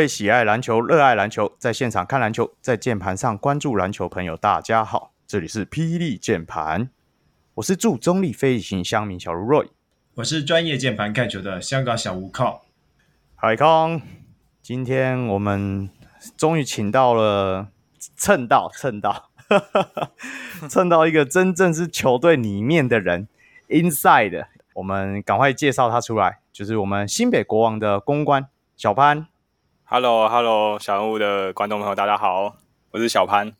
各位喜爱篮球、热爱篮球，在现场看篮球，在键盘上关注篮球朋友，大家好，这里是霹雳键盘，我是驻中坜非理性乡民小如 Roy，我是专业键盘看球的香港小吴靠，海康，今天我们终于请到了，蹭到蹭到，蹭到一个真正是球队里面的人，inside，我们赶快介绍他出来，就是我们新北国王的公关小潘。Hello，Hello，hello, 小人物的观众朋友，大家好，我是小潘。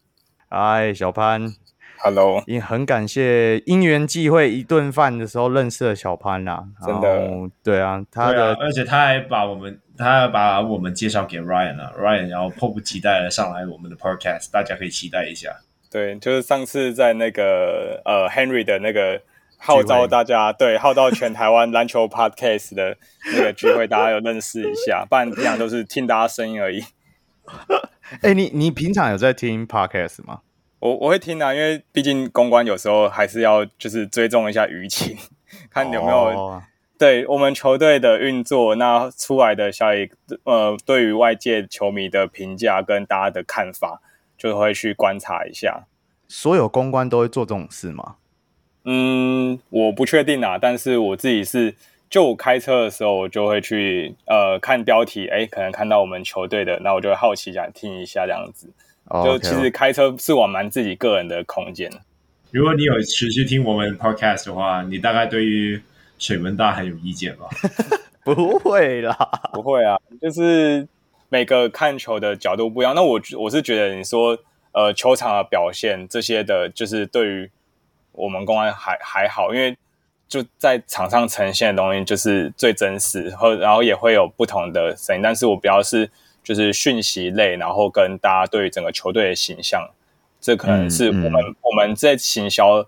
嗨，小潘，Hello，也很感谢因缘际会一顿饭的时候认识了小潘啦。真的，对啊，他的，啊、而且他还把我们，他还把我们介绍给 Ryan 啊，Ryan，然后迫不及待的上来我们的 Podcast，大家可以期待一下。对，就是上次在那个呃 Henry 的那个。号召大家对，号召全台湾篮球 podcast 的那个聚会，大家有认识一下，不然平常都是听大家声音而已。哎、欸，你你平常有在听 podcast 吗？我我会听啊，因为毕竟公关有时候还是要就是追踪一下舆情，看有没有、oh. 对我们球队的运作，那出来的效益，呃，对于外界球迷的评价跟大家的看法，就会去观察一下。所有公关都会做这种事吗？嗯，我不确定啊，但是我自己是，就我开车的时候，我就会去呃看标题，哎，可能看到我们球队的，那我就会好奇想听一下这样子。Oh, okay. 就其实开车是我蛮自己个人的空间。如果你有持续听我们 podcast 的话，你大概对于水门大很有意见吧？不会啦，不会啊，就是每个看球的角度不一样。那我我是觉得你说呃球场的表现这些的，就是对于。我们公关还还好，因为就在场上呈现的东西就是最真实，和然后也会有不同的声音。但是我比较是就是讯息类，然后跟大家对于整个球队的形象，这可能是我们、我们在行销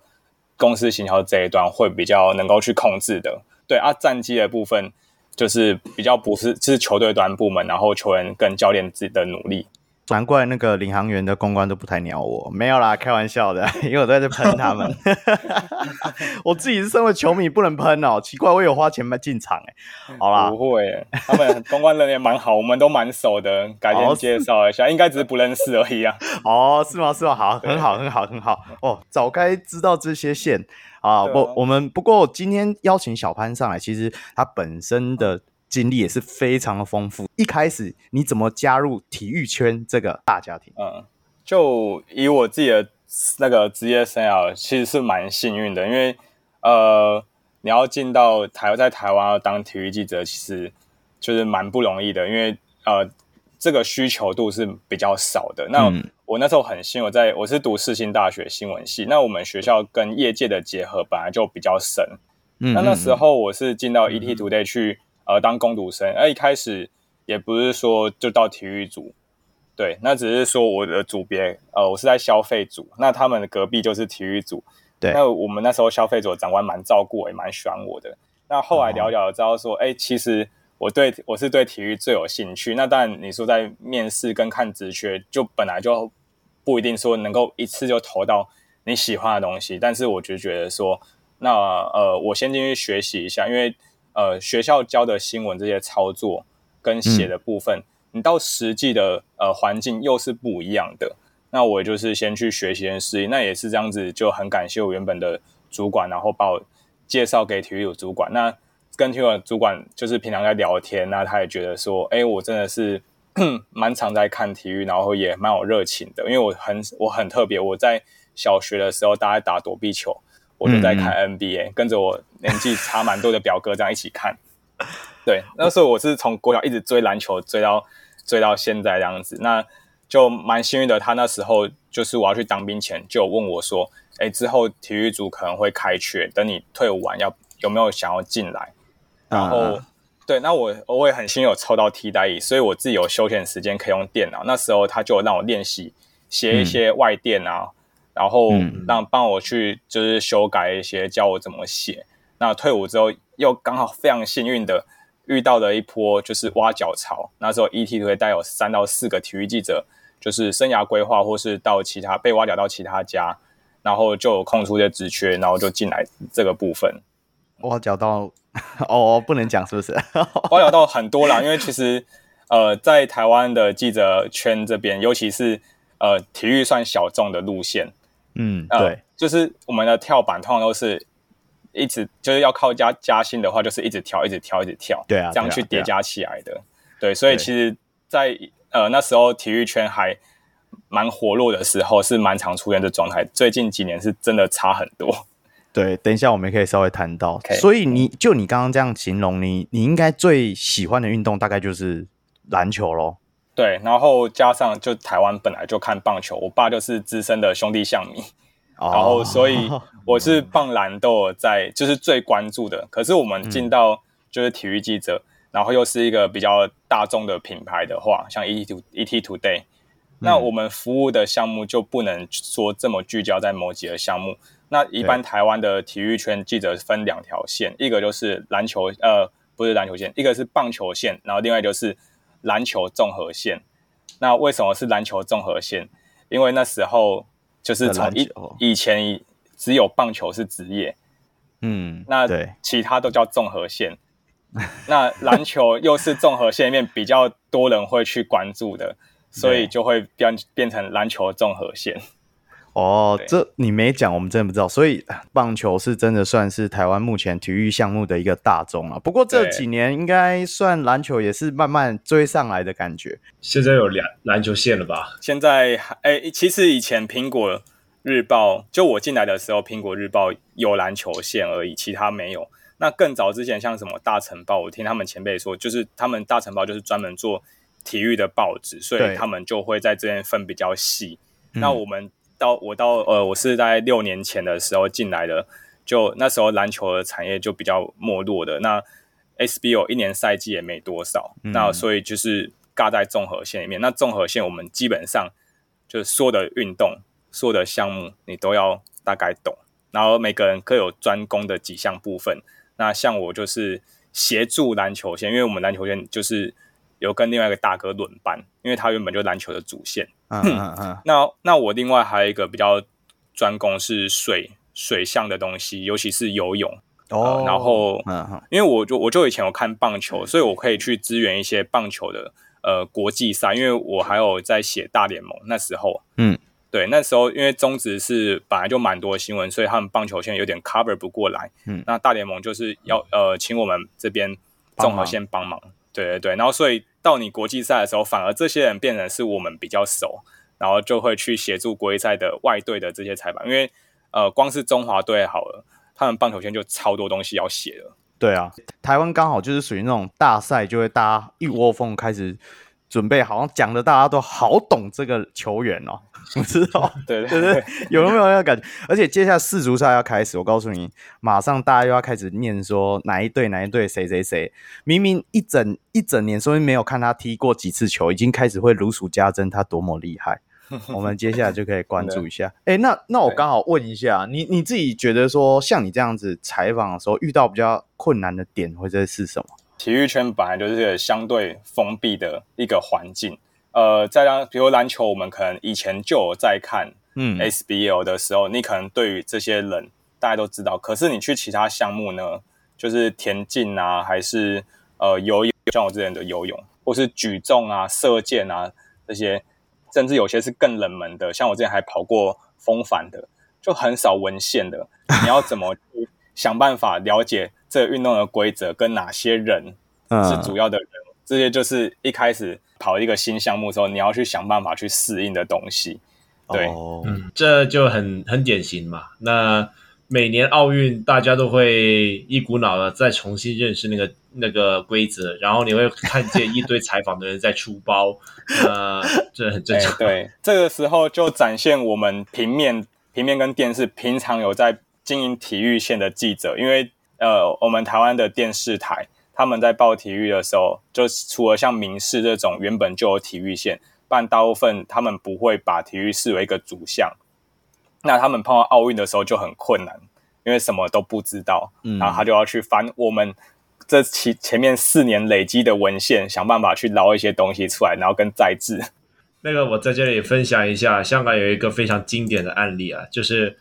公司行销这一端会比较能够去控制的。对啊，战绩的部分就是比较不是就是球队端部门，然后球员跟教练自己的努力。难怪那个领航员的公关都不太鸟我，没有啦，开玩笑的，因为我在这喷他们。我自己是身为球迷，不能喷哦。奇怪，我有花钱买进场哎。好啦，不会，他们公关人员蛮好，我们都蛮熟的，改天介绍一下，应该只是不认识而已啊。哦，是吗？是吗？好，很好，很好，很好。哦，早该知道这些线啊。不，我们不过今天邀请小潘上来，其实他本身的。经历也是非常的丰富。一开始你怎么加入体育圈这个大家庭？嗯，就以我自己的那个职业生涯，其实是蛮幸运的，因为呃，你要进到台在台湾要当体育记者，其实就是蛮不容易的，因为呃，这个需求度是比较少的。那我那时候很幸运，我在我是读世新大学新闻系，那我们学校跟业界的结合本来就比较深。嗯，那那时候我是进到 ETtoday 去。呃，当工读生，而一开始也不是说就到体育组，对，那只是说我的组别，呃，我是在消费组，那他们的隔壁就是体育组，对，那我们那时候消费组的长官蛮照顾我，也蛮喜欢我的。那后来聊聊，知道说，哎、哦欸，其实我对我是对体育最有兴趣。那当然，你说在面试跟看职缺，就本来就不一定说能够一次就投到你喜欢的东西，但是我就觉得说，那呃，我先进去学习一下，因为。呃，学校教的新闻这些操作跟写的部分，嗯、你到实际的呃环境又是不一样的。那我就是先去学习跟适应，那也是这样子，就很感谢我原本的主管，然后把我介绍给体育组主管。那跟体育组主管就是平常在聊天，那他也觉得说，哎，我真的是 蛮常在看体育，然后也蛮有热情的，因为我很我很特别，我在小学的时候大家打躲避球。我就在看 NBA，嗯、跟着我年纪差蛮多的表哥这样一起看。对，那时候我是从国小一直追篮球，追到追到现在这样子，那就蛮幸运的。他那时候就是我要去当兵前就问我说：“哎，之后体育组可能会开缺，等你退伍完要有没有想要进来？”然后、嗯、对，那我我也很幸运有抽到替代役，所以我自己有休闲时间可以用电脑。那时候他就让我练习写一些外电啊。嗯然后让帮我去就是修改一些，教我怎么写。那退伍之后又刚好非常幸运的遇到了一波就是挖角潮。那时候 ETtoday 带有三到四个体育记者，就是生涯规划或是到其他被挖角到其他家，然后就有空出一些职缺，然后就进来这个部分。挖角到 哦，不能讲是不是？挖角到很多啦，因为其实呃，在台湾的记者圈这边，尤其是呃体育算小众的路线，嗯，对、呃，就是我们的跳板通常都是一直就是要靠加加薪的话，就是一直跳，一直跳，一直跳，对啊，这样去叠加起来的。对，啊对，啊、对，所以其实在，在呃那时候体育圈还蛮活络的时候，是蛮常出现的状态。最近几年是真的差很多。对，等一下我们也可以稍微谈到。Okay. 所以你就你刚刚这样形容，你你应该最喜欢的运动大概就是篮球咯。对，然后加上就台湾本来就看棒球，我爸就是资深的兄弟象迷，哦、然后所以 我是棒篮都有在，就是最关注的。可是我们进到就是体育记者，嗯、然后又是一个比较大众的品牌的话，像 ETT ET Today，、嗯、那我们服务的项目就不能说这么聚焦在某几个项目。那一般台湾的体育圈记者分两条线，一个就是篮球，呃，不是篮球线，一个是棒球线，然后另外就是篮球综合线。那为什么是篮球综合线？因为那时候就是从以以前只有棒球是职业，嗯，那其他都叫综合线。那篮球又是综合线里面比较多人会去关注的，所以 就会变变成篮球综合线。哦，这你没讲，我们真的不知道。所以棒球是真的算是台湾目前体育项目的一个大宗啊。不过这几年应该算篮球也是慢慢追上来的感觉。现在有两篮球线了吧？现在哎，其实以前苹果日报就我进来的时候，苹果日报有篮球线而已，其他没有。那更早之前，像什么大城报，我听他们前辈说，就是他们大城报就是专门做体育的报纸，所以他们就会在这边分比较细。那我们。到我到呃，我是在六年前的时候进来的，就那时候篮球的产业就比较没落的。那 SBO 一年赛季也没多少，嗯、那所以就是尬在综合线里面。那综合线我们基本上就是所有的运动、所有的项目你都要大概懂，然后每个人各有专攻的几项部分。那像我就是协助篮球线，因为我们篮球线就是有跟另外一个大哥轮班，因为他原本就篮球的主线。嗯嗯嗯，那那我另外还有一个比较专攻是水水象的东西，尤其是游泳哦、呃。然后，嗯，因为我就我就以前有看棒球，所以我可以去支援一些棒球的呃国际赛，因为我还有在写大联盟那时候。嗯，对，那时候因为中职是本来就蛮多新闻，所以他们棒球线有点 cover 不过来。嗯，那大联盟就是要呃请我们这边综合先帮忙。对对对，然后所以。到你国际赛的时候，反而这些人变成是我们比较熟，然后就会去协助国际赛的外队的这些采访，因为呃，光是中华队好了，他们棒球圈就超多东西要写了。对啊，台湾刚好就是属于那种大赛，就会大家一窝蜂开始。准备好像讲的大家都好懂这个球员哦，我知道，对 对对，有没有那个感觉？而且接下来世足赛要开始，我告诉你，马上大家又要开始念说哪一队哪一队谁谁谁，明明一整一整年说明没有看他踢过几次球，已经开始会如数家珍他多么厉害。我们接下来就可以关注一下。哎、欸，那那我刚好问一下你，你自己觉得说像你这样子采访的时候遇到比较困难的点会在是什么？体育圈本来就是一个相对封闭的一个环境，呃，再让比如篮球，我们可能以前就有在看，嗯，SBL 的时候，嗯、你可能对于这些人大家都知道，可是你去其他项目呢，就是田径啊，还是呃游泳，像我之前的游泳，或是举重啊、射箭啊这些，甚至有些是更冷门的，像我之前还跑过风帆的，就很少文献的，你要怎么去想办法了解？这个运动的规则跟哪些人是主要的人，嗯，这些就是一开始跑一个新项目的时候，你要去想办法去适应的东西。对，哦，嗯，这就很很典型嘛。那每年奥运大家都会一股脑的再重新认识那个那个规则，然后你会看见一堆采访的人在出包，呃，这很正常。对，这个时候就展现我们平面、平面跟电视平常有在经营体育线的记者，因为。呃，我们台湾的电视台，他们在报体育的时候，就除了像民视这种原本就有体育线，但大部分他们不会把体育视为一个主项。那他们碰到奥运的时候就很困难，因为什么都不知道，嗯、然后他就要去翻我们这前前面四年累积的文献，想办法去捞一些东西出来，然后跟再制。那个我在这里分享一下，香港有一个非常经典的案例啊，就是。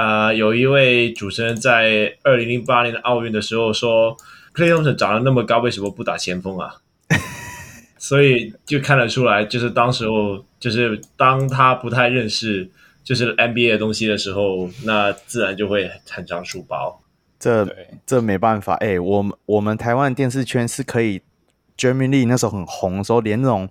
呃，有一位主持人在二零零八年的奥运的时候说，Clay Thompson 长得那么高，为什么不打前锋啊？所以就看得出来，就是当时候，就是当他不太认识就是 NBA 的东西的时候，那自然就会很常书包。这这没办法，哎、欸，我们我们台湾电视圈是可以，Jeremy Lee 那时候很红的时候，连那种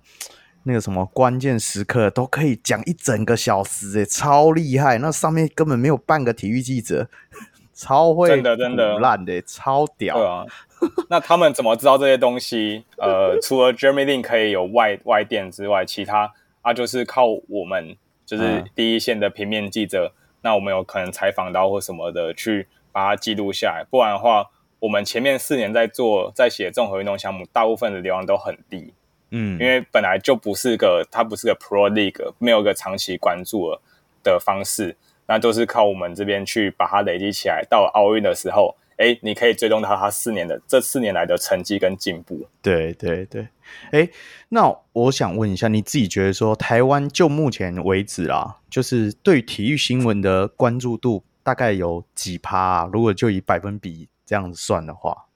那个什么关键时刻都可以讲一整个小时，哎，超厉害。那上面根本没有半个体育记者，超会真的真的烂的，超屌。对啊，那他们怎么知道这些东西？呃，除了 Jeremy Lin 可以有外外电之外，其他啊就是靠我们，就是第一线的平面记者。嗯、那我们有可能采访到或什么的去。把它记录下来，不然的话，我们前面四年在做在写综合运动项目，大部分的流量都很低，嗯，因为本来就不是个，它不是个 Pro League，没有个长期关注的方式，那都是靠我们这边去把它累积起来，到奥运的时候，哎，你可以追踪到他四年的这四年来的成绩跟进步。对对对，哎，那我想问一下，你自己觉得说，台湾就目前为止啦，就是对体育新闻的关注度？大概有几趴啊？如果就以百分比这样子算的话，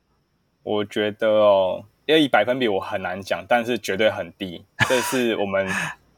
我觉得哦，要以百分比我很难讲，但是绝对很低。这是我们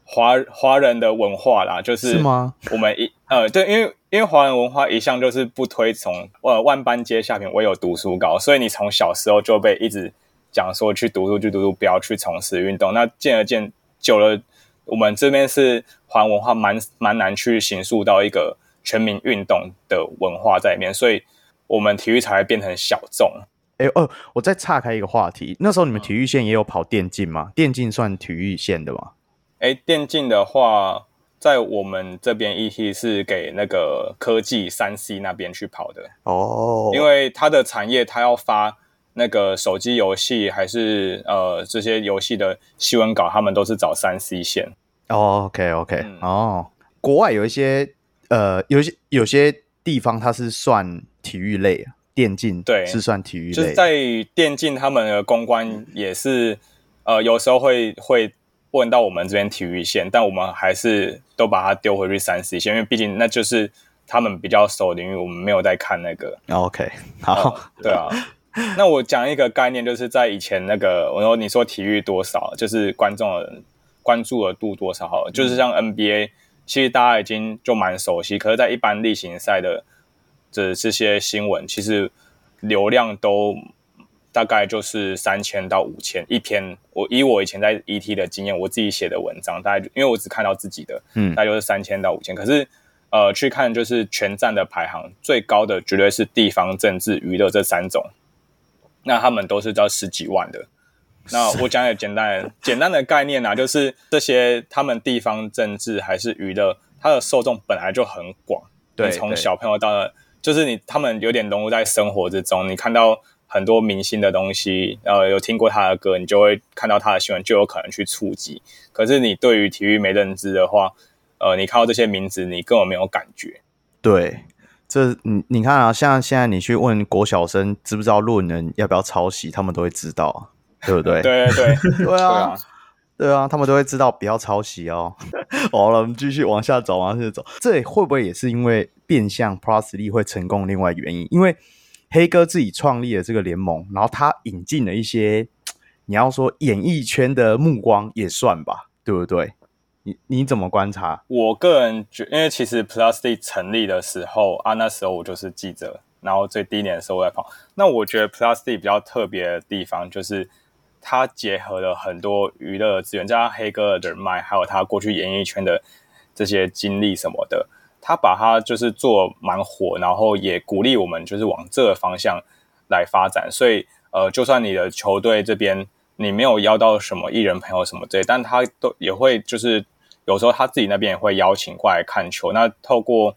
华 华人的文化啦，就是是吗？我们一呃，对，因为因为华人文化一向就是不推崇呃万般皆下品，唯有读书高，所以你从小时候就被一直讲说去读书去读书，不要去从事运动。那渐而渐久了，我们这边是华人文化蛮蛮难去形塑到一个。全民运动的文化在里面，所以我们体育才会变成小众。哎、欸、哦，我再岔开一个话题，那时候你们体育线也有跑电竞吗？电竞算体育线的吗？哎、欸，电竞的话，在我们这边 ET 是给那个科技三 C 那边去跑的哦，因为它的产业它要发那个手机游戏还是呃这些游戏的新闻稿，他们都是找三 C 线。哦，OK OK，、嗯、哦，国外有一些。呃，有些有些地方它是算体育类，电竞对是算体育类。就是在电竞，他们的公关也是呃，有时候会会问到我们这边体育线，但我们还是都把它丢回去三 C 线，因为毕竟那就是他们比较熟的领域，我们没有在看那个。OK，好，呃、对啊。那我讲一个概念，就是在以前那个，我说你说体育多少，就是观众的关注额度多少好了，就是像 NBA。其实大家已经就蛮熟悉，可是，在一般例行赛的这这些新闻，其实流量都大概就是三千到五千一篇。我以我以前在 ET 的经验，我自己写的文章，大概因为我只看到自己的，嗯，大概就是三千到五千。可是，呃，去看就是全站的排行最高的，绝对是地方政治、娱乐这三种，那他们都是叫十几万的。那我讲点简单简单的概念啊，就是这些他们地方政治还是娱乐，它的受众本来就很广，对，从小朋友到了，就是你他们有点融入在生活之中，你看到很多明星的东西，呃，有听过他的歌，你就会看到他的新闻，就有可能去触及。可是你对于体育没认知的话，呃，你看到这些名字，你根本没有感觉。对，这你你看啊，像现在你去问国小生知不知道论文要不要抄袭，他们都会知道啊。对不对？对对对，对啊，对啊，他们都会知道不要抄袭哦。好了，我们继续往下走，往下走。这会不会也是因为变相 Plusly 会成功另外原因？因为黑哥自己创立了这个联盟，然后他引进了一些，你要说演艺圈的目光也算吧，对不对？你你怎么观察？我个人觉，因为其实 Plusly 成立的时候啊，那时候我就是记者，然后最低年的时候我在跑。那我觉得 Plusly 比较特别的地方就是。他结合了很多娱乐资源，加上黑哥的人脉，还有他过去演艺圈的这些经历什么的，他把他就是做蛮火，然后也鼓励我们就是往这个方向来发展。所以，呃，就算你的球队这边你没有邀到什么艺人朋友什么之类，但他都也会就是有时候他自己那边也会邀请过来看球。那透过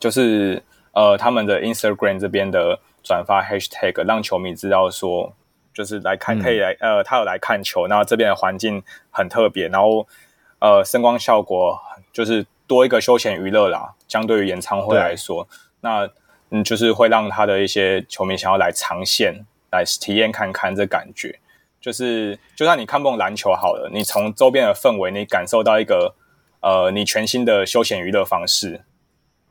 就是呃他们的 Instagram 这边的转发 Hashtag，让球迷知道说。就是来看，可以来，呃，他有来看球，那这边的环境很特别，然后，呃，声光效果就是多一个休闲娱乐啦。相对于演唱会来说，那嗯，就是会让他的一些球迷想要来尝鲜来体验看看这感觉。就是就算你看不懂篮球好了，你从周边的氛围，你感受到一个呃，你全新的休闲娱乐方式。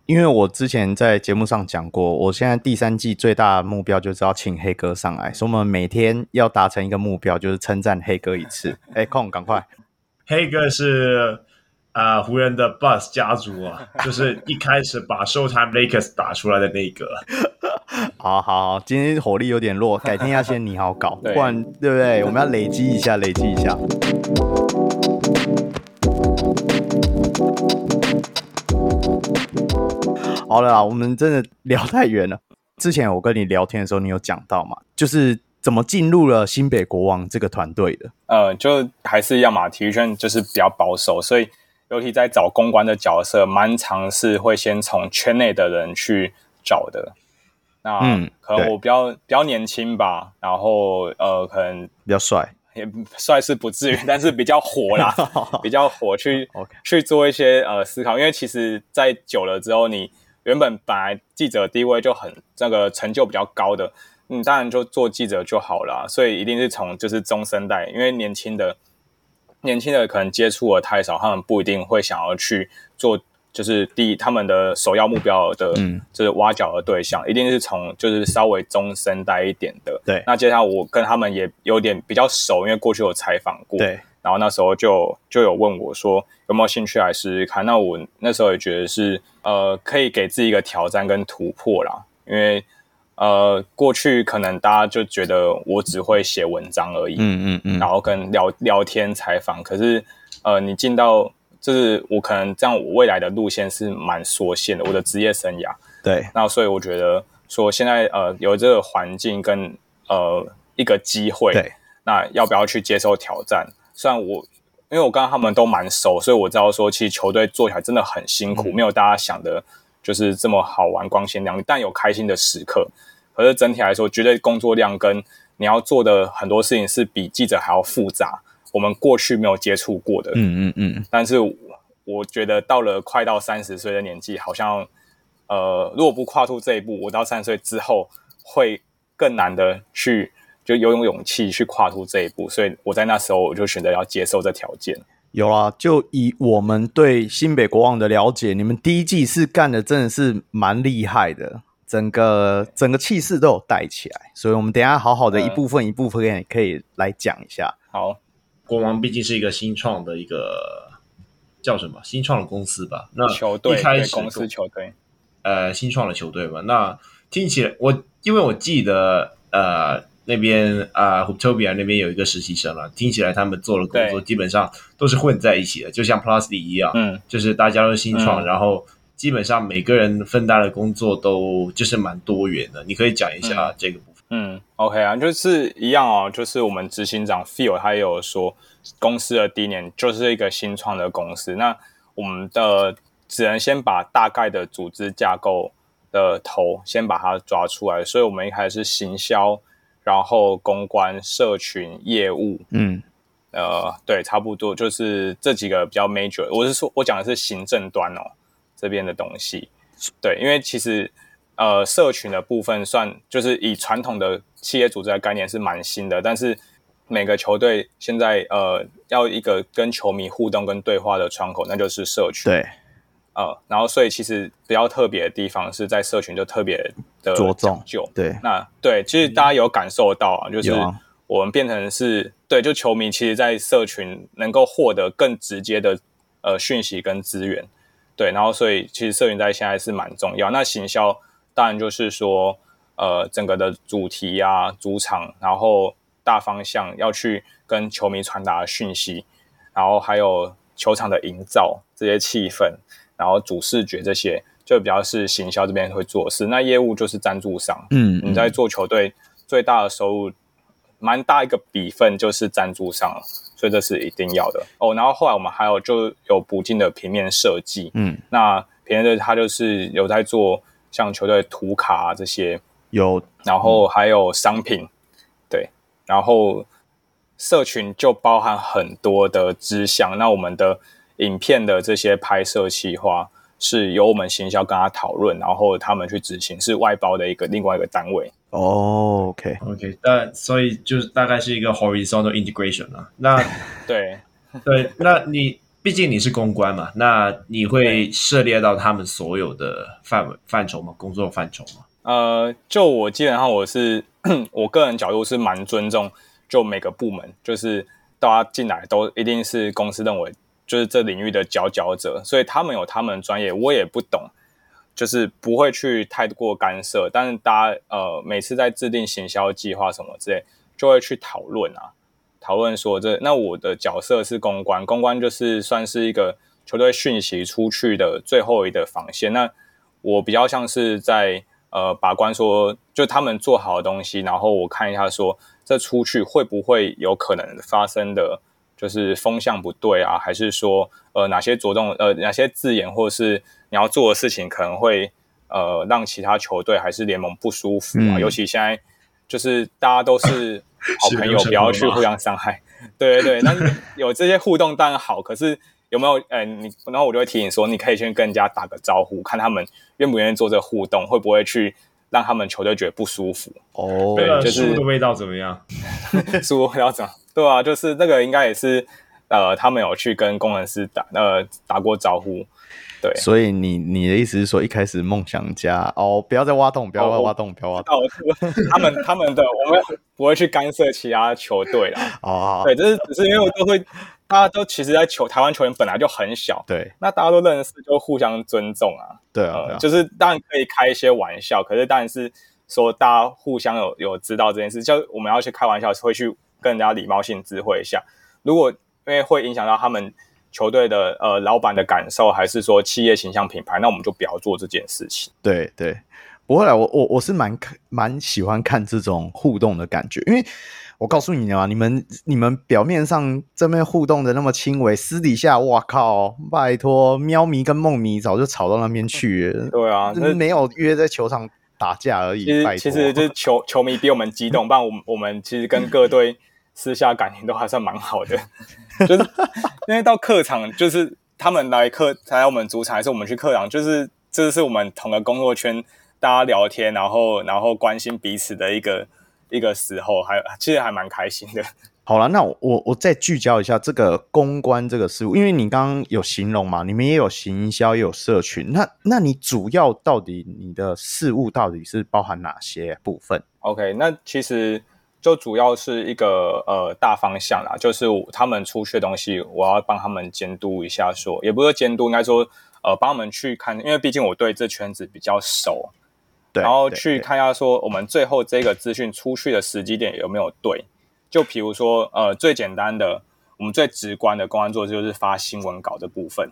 因为我之前在节目上讲过，我现在第三季最大的目标就是要请黑哥上来，所以我们每天要达成一个目标，就是称赞黑哥一次。哎，空，赶快！黑哥是啊、呃，湖人的 Bus 家族啊，就是一开始把 Showtime Lakers 打出来的那个。好好好，今天火力有点弱，改天要先你好搞，不然对不对？我们要累积一下，累积一下。好了，我们真的聊太远了。之前我跟你聊天的时候，你有讲到嘛？就是怎么进入了新北国王这个团队的？呃，就还是一样嘛，体育圈就是比较保守，所以尤其在找公关的角色，蛮常是会先从圈内的人去找的。那嗯，可能我比较比较年轻吧，然后呃，可能比较帅，也帅是不至于，但是比较火啦，比较火去.去做一些呃思考，因为其实，在久了之后你。原本本来记者地位就很这个成就比较高的，嗯，当然就做记者就好了，所以一定是从就是中生代，因为年轻的年轻的可能接触的太少，他们不一定会想要去做，就是第一他们的首要目标的，嗯，就是挖角的对象，一定是从就是稍微中生代一点的，对。那接下来我跟他们也有点比较熟，因为过去有采访过，对。然后那时候就就有问我说有没有兴趣来试试看？那我那时候也觉得是呃可以给自己一个挑战跟突破啦，因为呃过去可能大家就觉得我只会写文章而已，嗯嗯嗯，嗯然后跟聊聊天采访，可是呃你进到就是我可能这样，我未来的路线是蛮缩限的，我的职业生涯，对，那所以我觉得说现在呃有这个环境跟呃一个机会，对，那要不要去接受挑战？虽然我，因为我刚刚他们都蛮熟，所以我知道说，其实球队做起来真的很辛苦，嗯、没有大家想的，就是这么好玩、光鲜亮丽。但有开心的时刻，可是整体来说，绝对工作量跟你要做的很多事情是比记者还要复杂。我们过去没有接触过的，嗯嗯嗯。但是我觉得到了快到三十岁的年纪，好像呃，如果不跨出这一步，我到三十岁之后会更难的去。就有勇勇气去跨出这一步，所以我在那时候我就选择要接受这条件。有啊，就以我们对新北国王的了解，你们第一季是干的真的是蛮厉害的，整个整个气势都有带起来。所以，我们等一下好好的一部分一部分可以可以来讲一下。嗯、好，国王毕竟是一个新创的一个叫什么新创的公司吧？那球队一开始公司球队，呃，新创的球队嘛。那听起来我因为我记得呃。那边啊，Hooptopia 那边有一个实习生了，听起来他们做的工作基本上都是混在一起的，就像 Plusly 一样，嗯，就是大家都是新创，嗯、然后基本上每个人分担的工作都就是蛮多元的。你可以讲一下这个部分。嗯，嗯，OK 啊，就是一样哦，就是我们执行长 Phil 他也有说，公司的第一年就是一个新创的公司，那我们的只能先把大概的组织架构的头先把它抓出来，所以我们一开始是行销。然后公关、社群、业务，嗯，呃，对，差不多就是这几个比较 major。我是说，我讲的是行政端哦，这边的东西。对，因为其实呃，社群的部分算就是以传统的企业组织的概念是蛮新的，但是每个球队现在呃要一个跟球迷互动跟对话的窗口，那就是社群。对。呃，然后所以其实比较特别的地方是在社群就特别的讲究，对，那对，其实大家有感受到啊，就是我们变成是对，就球迷其实，在社群能够获得更直接的呃讯息跟资源，对，然后所以其实社群在现在是蛮重要。那行销当然就是说，呃，整个的主题啊、主场，然后大方向要去跟球迷传达讯息，然后还有球场的营造这些气氛。然后主视觉这些就比较是行销这边会做事，那业务就是赞助商。嗯，你在做球队最大的收入，蛮大一个比分就是赞助商，所以这是一定要的哦。然后后来我们还有就有补进的平面设计。嗯，那平面的他就是有在做像球队图卡这些有，然后还有商品，对，然后社群就包含很多的支项。那我们的。影片的这些拍摄企划是由我们行销跟他讨论，然后他们去执行，是外包的一个另外一个单位。哦，OK，OK，那所以就是大概是一个 horizontal integration 啊。那 对对，那你毕竟你是公关嘛，那你会涉猎到他们所有的范围范畴吗？工作范畴吗？呃，就我基本上我是我个人角度是蛮尊重，就每个部门就是大家进来都一定是公司认为就是这领域的佼佼者，所以他们有他们的专业，我也不懂，就是不会去太过干涉。但是大家呃每次在制定行销计划什么之类，就会去讨论啊。讨论说这，那我的角色是公关，公关就是算是一个球队讯息出去的最后一个防线。那我比较像是在呃把关说，就他们做好的东西，然后我看一下说这出去会不会有可能发生的，就是风向不对啊，还是说呃哪些着重呃哪些字眼，或者是你要做的事情可能会呃让其他球队还是联盟不舒服啊？嗯、尤其现在就是大家都是。好朋友不要去互相伤害，对对对。但是 有这些互动当然好，可是有没有？呃，你然后我就会提醒说，你可以先跟人家打个招呼，看他们愿不愿意做这个互动，会不会去让他们球队觉得不舒服？哦，对，就是书的味道怎么样？书味道怎么？对啊，就是那个应该也是呃，他们有去跟工程师打呃打过招呼。对，所以你你的意思是说，一开始梦想家哦，不要再挖洞，不要再挖洞，哦、不要挖洞。他们他们的，我们不会去干涉其他球队啦。哦，对，就是只是因为我都会，大家都其实，在球台湾球员本来就很小，对，那大家都认识，就互相尊重啊。对啊，呃、就是当然可以开一些玩笑，可是当然是说大家互相有有知道这件事，就我们要去开玩笑，会去跟人家礼貌性知会一下。如果因为会影响到他们。球队的呃老板的感受，还是说企业形象品牌，那我们就不要做这件事情。对对，不会啦，我我我是蛮蛮喜欢看这种互动的感觉，因为我告诉你啊，你们你们表面上这边互动的那么轻微，私底下哇靠，拜托，喵迷跟梦迷早就吵到那边去了。对啊，是没有约在球场打架而已。其实其实就是 球球迷比我们激动，不然我们我们其实跟各队。私下感情都还算蛮好的，就是因为到客场，就是他们来客来我们主场，还是我们去客场，就是这是我们同个工作圈，大家聊天，然后然后关心彼此的一个一个时候，还其实还蛮开心的。好了，那我我我再聚焦一下这个公关这个事务，因为你刚刚有形容嘛，你们也有行销，也有社群，那那你主要到底你的事务到底是包含哪些部分？OK，那其实。就主要是一个呃大方向啦，就是他们出去的东西，我要帮他们监督一下说，说也不是监督，应该说呃帮他们去看，因为毕竟我对这圈子比较熟，对，然后去看一下说我们最后这个资讯出去的时机点有没有对。就比如说呃最简单的，我们最直观的工作就是发新闻稿的部分。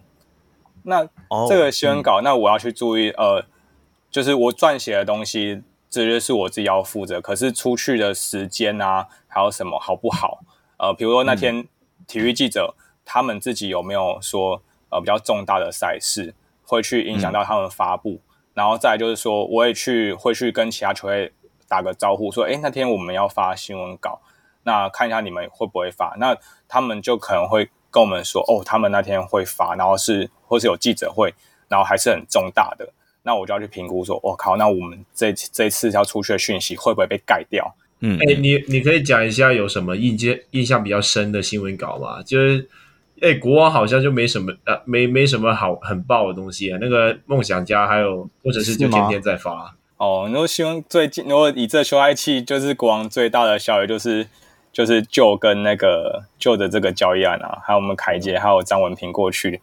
那这个新闻稿，oh, 那我要去注意、嗯、呃，就是我撰写的东西。这就是我自己要负责，可是出去的时间啊，还有什么好不好？呃，比如说那天体育记者、嗯、他们自己有没有说呃比较重大的赛事会去影响到他们发布？嗯、然后再来就是说，我也去会去跟其他球队打个招呼，说，哎，那天我们要发新闻稿，那看一下你们会不会发？那他们就可能会跟我们说，哦，他们那天会发，然后是或是有记者会，然后还是很重大的。那我就要去评估说，我靠，那我们这这次要出去的讯息会不会被盖掉？嗯，哎、欸，你你可以讲一下有什么印接印象比较深的新闻稿吗？就是，哎、欸，国王好像就没什么呃，没没什么好很爆的东西啊。那个梦想家还有或者是就天天在发。哦，然后新闻最近，如果以这休赛期，就是国王最大的效益就是就是就跟那个旧的这个交易案啊，还有我们凯杰还有张文平过去。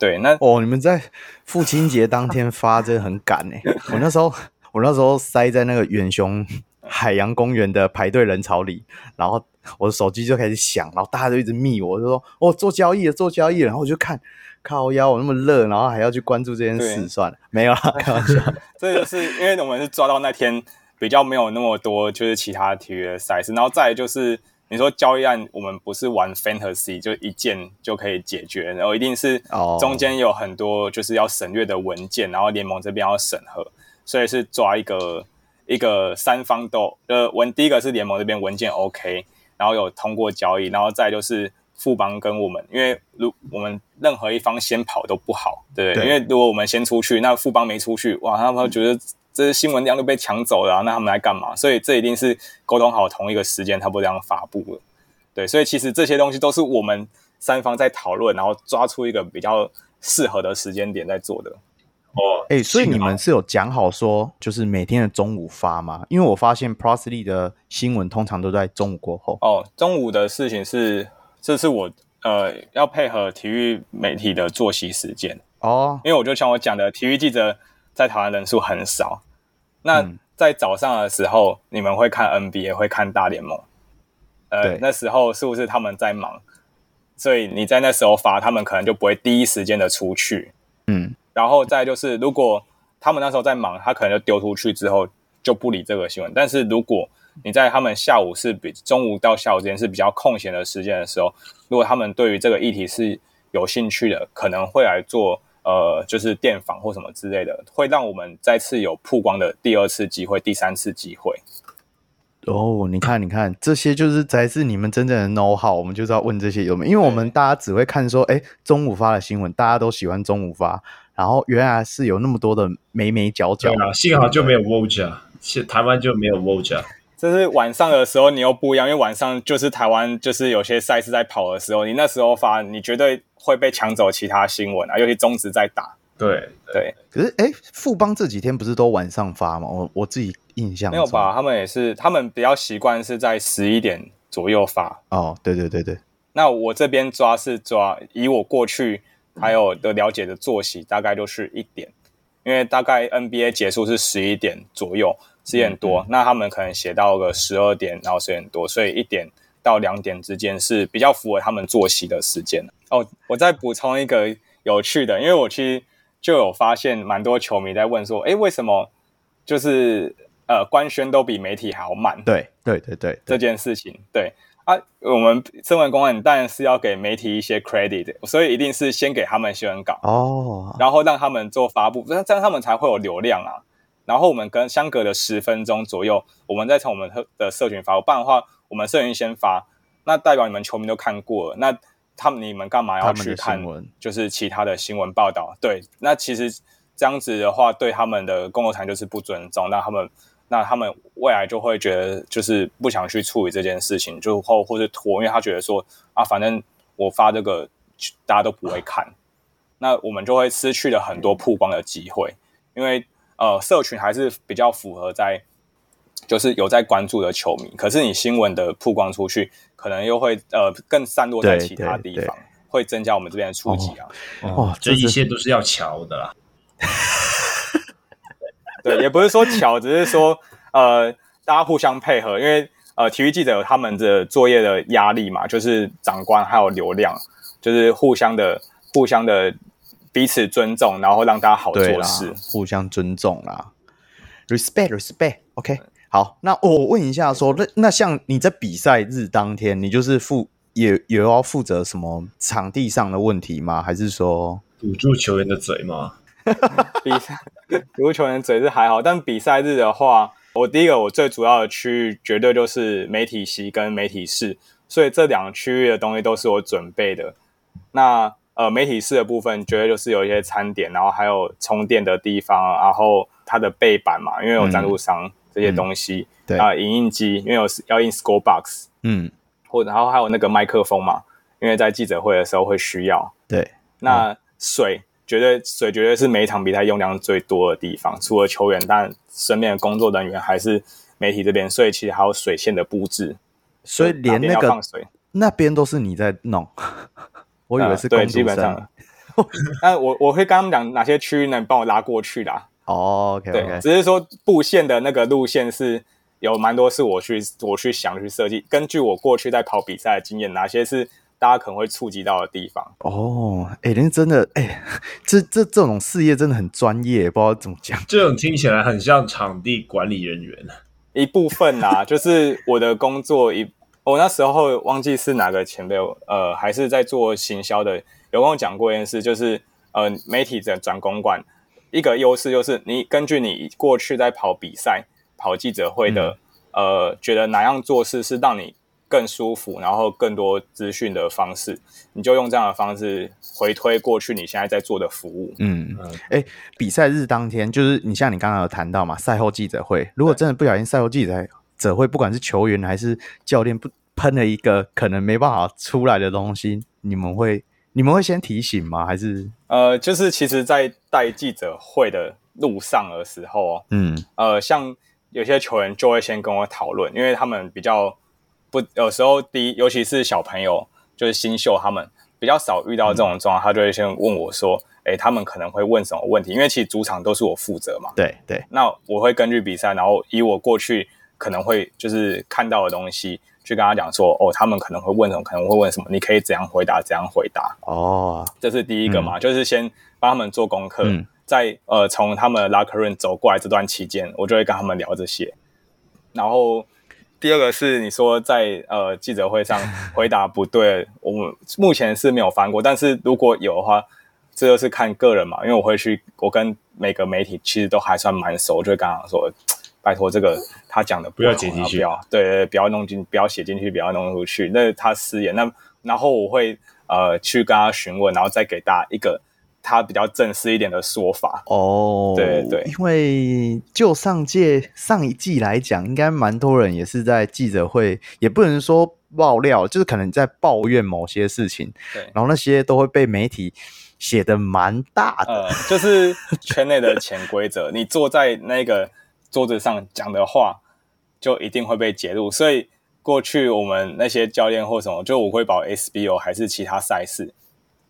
对，那哦，你们在父亲节当天 发，真的很赶哎！我那时候，我那时候塞在那个远雄海洋公园的排队人潮里，然后我的手机就开始响，然后大家就一直密我，就说哦，做交易了，做交易了，然后我就看，靠腰，我那么热，然后还要去关注这件事，算了，没有啦，开玩笑。这就是因为我们是抓到那天比较没有那么多，就是其他体育的赛事，然后再来就是。你说交易案，我们不是玩 fantasy，就一键就可以解决，然后一定是中间有很多就是要审阅的文件，然后联盟这边要审核，所以是抓一个一个三方都呃文，第一个是联盟这边文件 OK，然后有通过交易，然后再就是富邦跟我们，因为如我们任何一方先跑都不好，对，对，因为如果我们先出去，那富邦没出去，哇，他们会觉得。这些新闻量都被抢走了啊，那他们来干嘛？所以这一定是沟通好同一个时间，他不这样发布了。对，所以其实这些东西都是我们三方在讨论，然后抓出一个比较适合的时间点在做的。哦，哎、欸，所以你们是有讲好说，就是每天的中午发吗？因为我发现 League 的新闻通常都在中午过后。哦，中午的事情是，这是我呃要配合体育媒体的作息时间哦，因为我就像我讲的，体育记者在台湾人数很少。那、嗯、在早上的时候，你们会看 NBA，会看大联盟，呃，那时候是不是他们在忙？所以你在那时候发，他们可能就不会第一时间的出去。嗯。然后再就是，如果他们那时候在忙，他可能就丢出去之后就不理这个新闻。但是如果你在他们下午是比中午到下午之间是比较空闲的时间的时候，如果他们对于这个议题是有兴趣的，可能会来做呃，就是电访或什么之类的，会让我们再次有曝光的第二次机会、第三次机会。哦，你看，你看，这些就是才是你们真正的 know how。我们就是要问这些有没有，因为我们大家只会看说，哎，中午发的新闻，大家都喜欢中午发。然后原来是有那么多的眉眉角角，对啊，幸好就没有 Woj，台湾就没有 Woj。这是晚上的时候你又不一样，因为晚上就是台湾就是有些赛事在跑的时候，你那时候发，你绝对会被抢走其他新闻啊，尤其中职在打。对对，对，可是哎，富邦这几天不是都晚上发吗？我我自己印象没有吧？他们也是，他们比较习惯是在十一点左右发。哦，对对对对。那我这边抓是抓，以我过去。还有的了解的作息大概就是一点，因为大概 NBA 结束是十一点左右，十点多，那他们可能写到个十二点，然后十点多，所以一点到两点之间是比较符合他们作息的时间。哦，我再补充一个有趣的，因为我其实就有发现蛮多球迷在问说，哎，为什么就是呃官宣都比媒体还要慢？对对对对，这件事情对。啊，我们身为公关，当然是要给媒体一些 credit，所以一定是先给他们新闻稿哦，然后让他们做发布，这样他们才会有流量啊。然后我们跟相隔了十分钟左右，我们再从我们的社群发布，不然的话，我们社群先发，那代表你们球迷都看过了，那他们你们干嘛要去看？就是其他的新闻报道，对，那其实这样子的话，对他们的工作台就是不尊重，那他们。那他们未来就会觉得，就是不想去处理这件事情，就或或是拖，因为他觉得说啊，反正我发这个大家都不会看，那我们就会失去了很多曝光的机会，因为呃，社群还是比较符合在就是有在关注的球迷，可是你新闻的曝光出去，可能又会呃更散落在其他地方，会增加我们这边的触及啊。哦，哦，这一切都是要巧的啦。对，也不是说巧，只是说呃，大家互相配合，因为呃，体育记者有他们的作业的压力嘛，就是长官还有流量，就是互相的、互相的彼此尊重，然后让大家好做事，互相尊重啦，respect，respect，OK，、okay. 好，那我问一下说，说那那像你在比赛日当天，你就是负也也要负责什么场地上的问题吗？还是说堵住球员的嘴吗？比赛堵住球员嘴是还好，但比赛日的话，我第一个我最主要的区域绝对就是媒体席跟媒体室，所以这两个区域的东西都是我准备的。那呃，媒体室的部分绝对就是有一些餐点，然后还有充电的地方，然后它的背板嘛，因为有赞助商这些东西，嗯、对。啊，影印机因为有要印 score box，嗯，或者然后还有那个麦克风嘛，因为在记者会的时候会需要。对，那水。绝对水绝对是每一场比赛用量最多的地方，除了球员，但身边的工作人员还是媒体这边，所以其实还有水线的布置，所以连那个放水。那边都是你在弄，我以为是、嗯、对，基本上。那我我会跟他们讲哪些区域能帮我拉过去啦。哦、oh,，OK，, okay. 对，只是说布线的那个路线是有蛮多是我去我去想去设计，根据我过去在跑比赛的经验，哪些是。大家可能会触及到的地方哦，哎、那，真的，哎、欸，这这这种事业真的很专业，不知道怎么讲。这种听起来很像场地管理人员，一部分啊，就是我的工作一，我那时候忘记是哪个前辈，呃，还是在做行销的，有跟我讲过一件事，就是呃，媒体的转公关，一个优势就是你根据你过去在跑比赛、跑记者会的，嗯、呃，觉得哪样做事是让你。更舒服，然后更多资讯的方式，你就用这样的方式回推过去你现在在做的服务。嗯，哎、欸，比赛日当天就是你像你刚刚有谈到嘛，赛后记者会，如果真的不小心赛后记者会，不管是球员还是教练不喷了一个可能没办法出来的东西，你们会你们会先提醒吗？还是呃，就是其实，在带记者会的路上的时候，嗯，呃，像有些球员就会先跟我讨论，因为他们比较不有时候第一，尤其是小朋友，就是新秀，他们比较少遇到这种状况，嗯、他就会先问我说。诶，他们可能会问什么问题？因为其实主场都是我负责嘛。对对。那我会根据比赛，然后以我过去可能会就是看到的东西，去跟他讲说，哦，他们可能会问什么，可能会问什么，你可以怎样回答，怎样回答。哦，这是第一个嘛，嗯、就是先帮他们做功课，嗯、在呃从他们的 locker room 走过来这段期间，我就会跟他们聊这些。然后第二个是你说在呃记者会上回答不对，我们目前是没有翻过，但是如果有的话。这就是看个人嘛，因为我会去，我跟每个媒体其实都还算蛮熟，就会跟他说，拜托这个他讲的不要写进去，对对，不要弄进，不要写进去，不要弄出去，那他失言。那然后我会呃去跟他询问，然后再给大家一个他比较正式一点的说法。哦，对对，因为就上届上一季来讲，应该蛮多人也是在记者会，也不能说爆料，就是可能在抱怨某些事情，对，然后那些都会被媒体。写的蛮大的，呃，就是圈内的潜规则。你坐在那个桌子上讲的话，就一定会被截录。所以过去我们那些教练或什么，就我会保 SBO 还是其他赛事，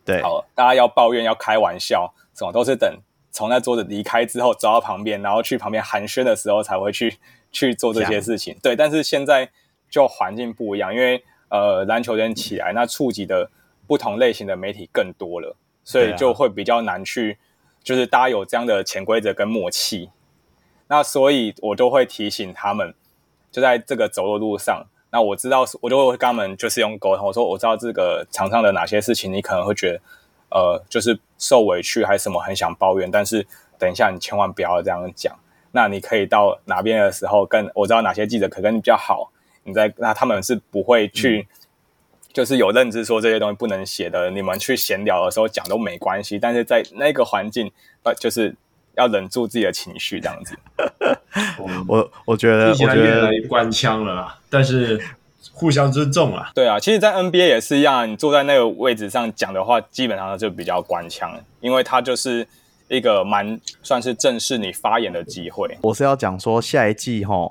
对，好，大家要抱怨要开玩笑，什么都是等从那桌子离开之后，走到旁边，然后去旁边寒暄的时候才会去 去做这些事情。对，但是现在就环境不一样，因为呃篮球圈起来，那触及的不同类型的媒体更多了。所以就会比较难去，就是大家有这样的潜规则跟默契，那所以我都会提醒他们，就在这个走的路上，那我知道，我就会跟他们就是用沟通，我说我知道这个场上的哪些事情，你可能会觉得，呃，就是受委屈还是什么，很想抱怨，但是等一下你千万不要这样讲，那你可以到哪边的时候，跟我知道哪些记者可跟你比较好，你在那他们是不会去。嗯就是有认知说这些东西不能写的，你们去闲聊的时候讲都没关系，但是在那个环境，呃，就是要忍住自己的情绪这样子。我我觉得，我觉得官腔了啦，但是互相尊重啊。对啊，其实，在 NBA 也是一样，你坐在那个位置上讲的话，基本上就比较官腔，因为它就是一个蛮算是正式你发言的机会。我是要讲说，下一季哈，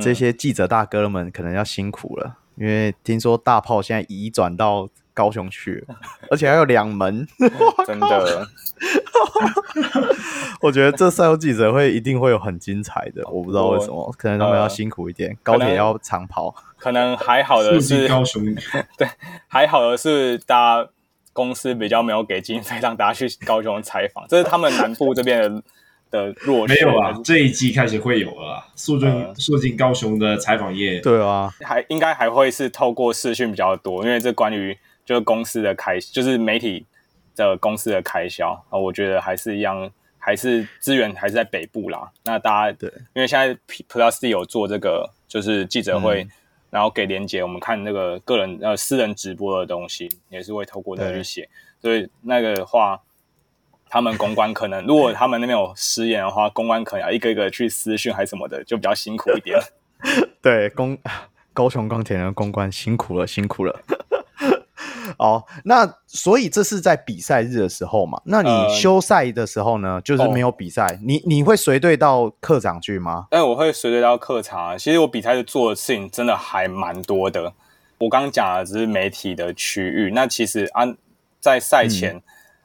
这些记者大哥们可能要辛苦了。嗯因为听说大炮现在移转到高雄去了，而且还有两门，真的。我觉得这赛后记者会一定会有很精彩的，我不知道为什么，可能他们要辛苦一点，呃、高铁要长跑。可能还好的是高雄，对，还好的是大家公司比较没有给经费让大家去高雄采访，这是他们南部这边的。的弱没有啊，这一季开始会有了，肃进肃进高雄的采访业，对啊，还应该还会是透过视讯比较多，因为这关于就是公司的开，就是媒体的公司的开销啊，我觉得还是一样，还是资源还是在北部啦。那大家对，因为现在 Plus 有做这个就是记者会，嗯、然后给连结，我们看那个个人呃私人直播的东西，也是会透过那个去写，所以那个的话。他们公关可能，如果他们那边有失言的话，公关可能要一个一个去私讯还是什么的，就比较辛苦一点。对，公高雄钢铁的公关辛苦了，辛苦了。哦，那所以这是在比赛日的时候嘛？那你休赛的时候呢？呃、就是没有比赛，哦、你你会随队到客场去吗？哎，我会随队到客场。其实我比赛日做的事情真的还蛮多的。我刚刚讲的只是媒体的区域，那其实啊，在赛前。嗯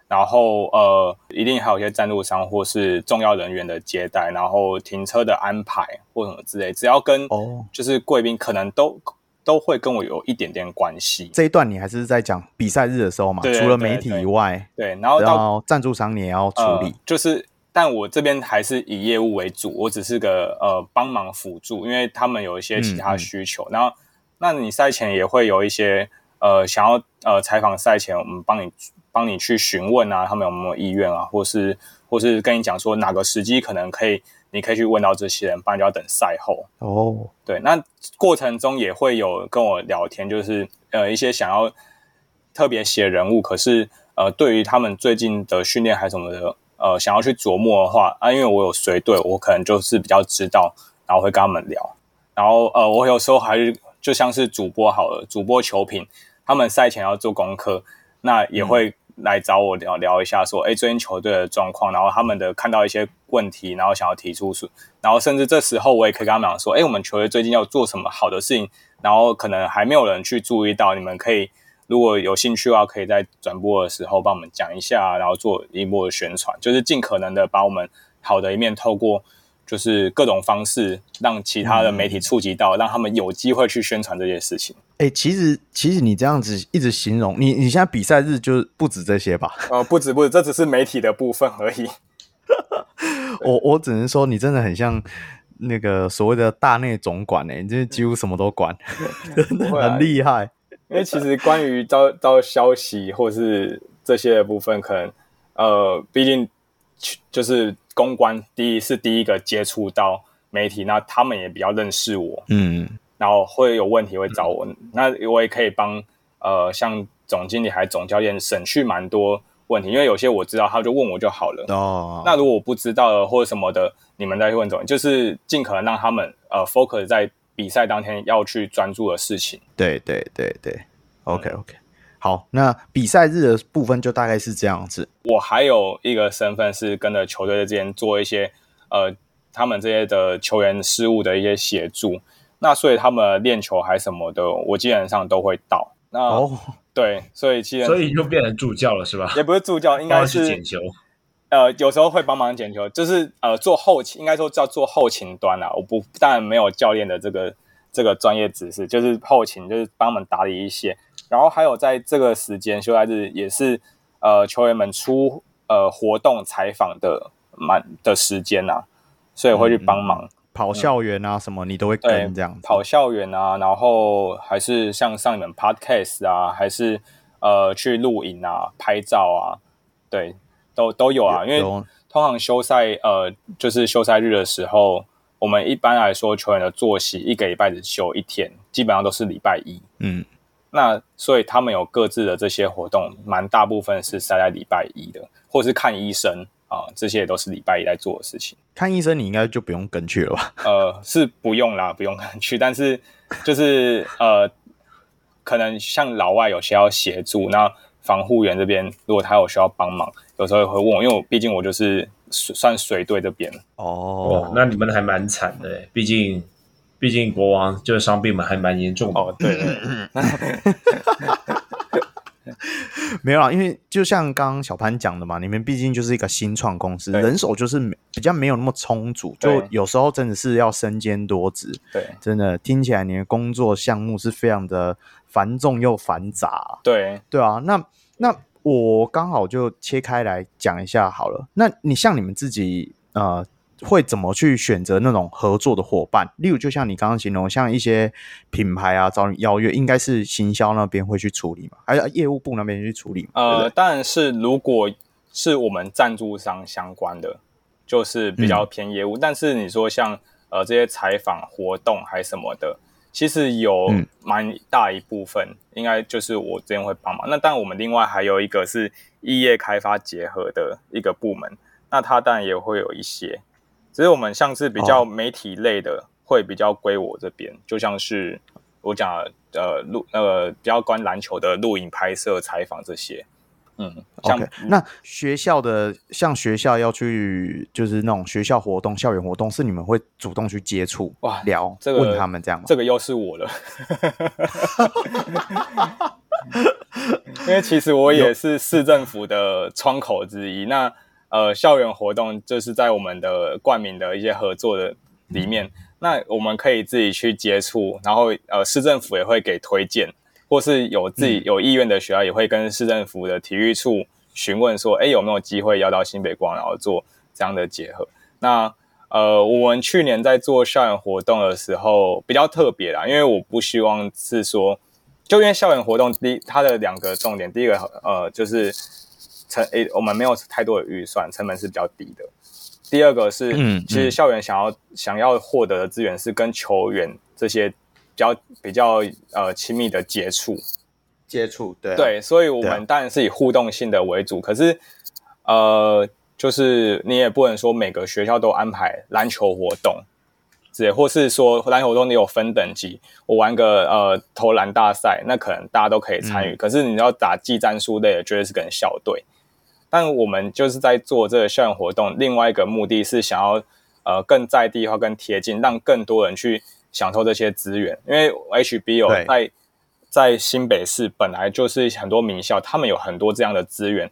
然后呃，一定还有一些赞助商或是重要人员的接待，然后停车的安排或什么之类，只要跟就是贵宾可能都、哦、都会跟我有一点点关系。这一段你还是在讲比赛日的时候嘛？除了媒体以外，对，然后到赞助商你也要处理。呃、就是，但我这边还是以业务为主，我只是个呃帮忙辅助，因为他们有一些其他需求。嗯嗯，然后，那你赛前也会有一些呃想要呃采访赛前，我们帮你。帮你去询问啊，他们有没有意愿啊，或是或是跟你讲说哪个时机可能可以，你可以去问到这些人，不然就要等赛后。哦，对，那过程中也会有跟我聊天，就是呃一些想要特别写人物，可是呃对于他们最近的训练还什么的，呃想要去琢磨的话啊，因为我有随队，我可能就是比较知道，然后会跟他们聊，然后呃我有时候还是就像是主播好了，主播球评，他们赛前要做功课。那也会来找我聊聊一下，说，哎，最近球队的状况，然后他们的看到一些问题，然后想要提出，然后甚至这时候我也可以跟他们讲说，哎，我们球队最近要做什么好的事情，然后可能还没有人去注意到，你们可以如果有兴趣的话，可以在转播的时候帮我们讲一下，然后做一波宣传，就是尽可能的把我们好的一面透过。就是各种方式让其他的媒体触及到，让他们有机会去宣传这些事情。哎、欸，其实其实你这样子一直形容你，你现在比赛日就不止这些吧？呃，不止不止，这只是媒体的部分而已。我我只能说，你真的很像那个所谓的大内总管哎、欸，你这几乎什么都管，真的很厉害。因为其实关于招招消息或是这些的部分，可能呃，毕竟就是。公关第一是第一个接触到媒体，那他们也比较认识我，嗯，然后会有问题会找我，嗯、那我也可以帮呃像总经理还总教练省去蛮多问题，因为有些我知道，他就问我就好了。哦，那如果我不知道的或者什么的，你们再去问总，就是尽可能让他们呃 focus 在比赛当天要去专注的事情。对对对对，OK OK。好，那比赛日的部分就大概是这样子。我还有一个身份是跟着球队之间做一些呃，他们这些的球员事务的一些协助。那所以他们练球还什么的，我基本上都会到。那、哦、对，所以其实所以就变成助教了，是吧？也不是助教，应该是捡球。呃，有时候会帮忙捡球，就是呃做后勤，应该说叫做后勤端啊。我不当然没有教练的这个这个专业知识，就是后勤，就是帮我们打理一些。然后还有在这个时间休赛日，也是呃球员们出呃活动采访的满的时间呐、啊，所以会去帮忙、嗯、跑校园啊什么，你都会跟这样跑校园啊，然后还是像上你们 podcast 啊，还是呃去露营啊、拍照啊，对，都都有啊。因为通常休赛呃就是休赛日的时候，我们一般来说球员的作息一个礼拜只休一天，基本上都是礼拜一，嗯。那所以他们有各自的这些活动，蛮大部分是塞在礼拜一的，或是看医生啊，这些也都是礼拜一在做的事情。看医生你应该就不用跟去了吧？呃，是不用啦，不用跟去，但是就是呃，可能像老外有些要协助，那防护员这边如果他有需要帮忙，有时候也会问我，因为我毕竟我就是算随队这边哦，那你们还蛮惨的，毕竟。毕竟国王就是伤病嘛，还蛮严重的。哦，对，没有啦，因为就像刚刚小潘讲的嘛，你们毕竟就是一个新创公司，人手就是比较没有那么充足，就有时候真的是要身兼多职。对，真的听起来你的工作项目是非常的繁重又繁杂。对，对啊，那那我刚好就切开来讲一下好了。那你像你们自己呃。会怎么去选择那种合作的伙伴？例如，就像你刚刚形容，像一些品牌啊找你邀约，应该是行销那边会去处理嘛，还是业务部那边去处理嘛？呃，对对当然是，如果是我们赞助商相关的，就是比较偏业务。嗯、但是你说像呃这些采访活动还是什么的，其实有蛮大一部分，嗯、应该就是我这边会帮忙。那当然，我们另外还有一个是异业开发结合的一个部门，那它当然也会有一些。只是我们像是比较媒体类的，会比较归我这边，就像是我讲呃录那个比较关篮球的录影拍摄、采访这些。嗯，像 okay, 那学校的像学校要去就是那种学校活动、校园活动，是你们会主动去接触哇聊这个问他们这样吗？这个又是我了，因为其实我也是市政府的窗口之一。那呃，校园活动就是在我们的冠名的一些合作的里面，嗯、那我们可以自己去接触，然后呃，市政府也会给推荐，或是有自己有意愿的学校也会跟市政府的体育处询问说，哎，有没有机会要到新北光，然后做这样的结合。那呃，我们去年在做校园活动的时候比较特别啦，因为我不希望是说，就因为校园活动第它的两个重点，第一个呃就是。成诶，我们没有太多的预算，成本是比较低的。第二个是，嗯，其实校园想要、嗯、想要获得的资源是跟球员这些比较比较呃亲密的接触，接触对、啊、对，所以我们当然是以互动性的为主。啊、可是呃，就是你也不能说每个学校都安排篮球活动，之类，或是说篮球活动你有分等级，我玩个呃投篮大赛，那可能大家都可以参与。嗯、可是你要打技战术类的，绝对是跟校队。但我们就是在做这个校园活动，另外一个目的是想要呃更在地化、更贴近，让更多人去享受这些资源。因为 HBO 在在新北市本来就是很多名校，他们有很多这样的资源，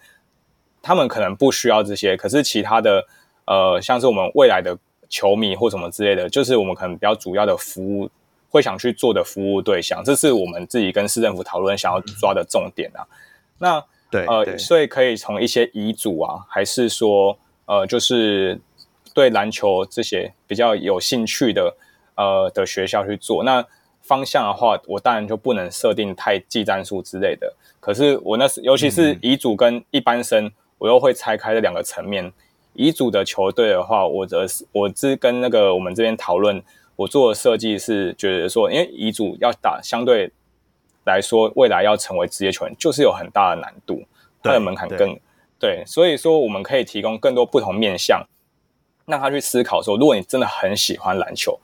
他们可能不需要这些，可是其他的呃，像是我们未来的球迷或什么之类的，就是我们可能比较主要的服务会想去做的服务对象，这是我们自己跟市政府讨论想要抓的重点啊。那对，呃，所以可以从一些遗嘱啊，还是说，呃，就是对篮球这些比较有兴趣的，呃的学校去做。那方向的话，我当然就不能设定太技战术之类的。可是我那是，尤其是遗嘱跟一般生，嗯、我又会拆开这两个层面。遗嘱的球队的话，我则是我是跟那个我们这边讨论，我做的设计是觉得说，因为遗嘱要打相对。来说，未来要成为职业球员，就是有很大的难度，它的门槛更对，对，所以说我们可以提供更多不同面向，让他去思考说，如果你真的很喜欢篮球，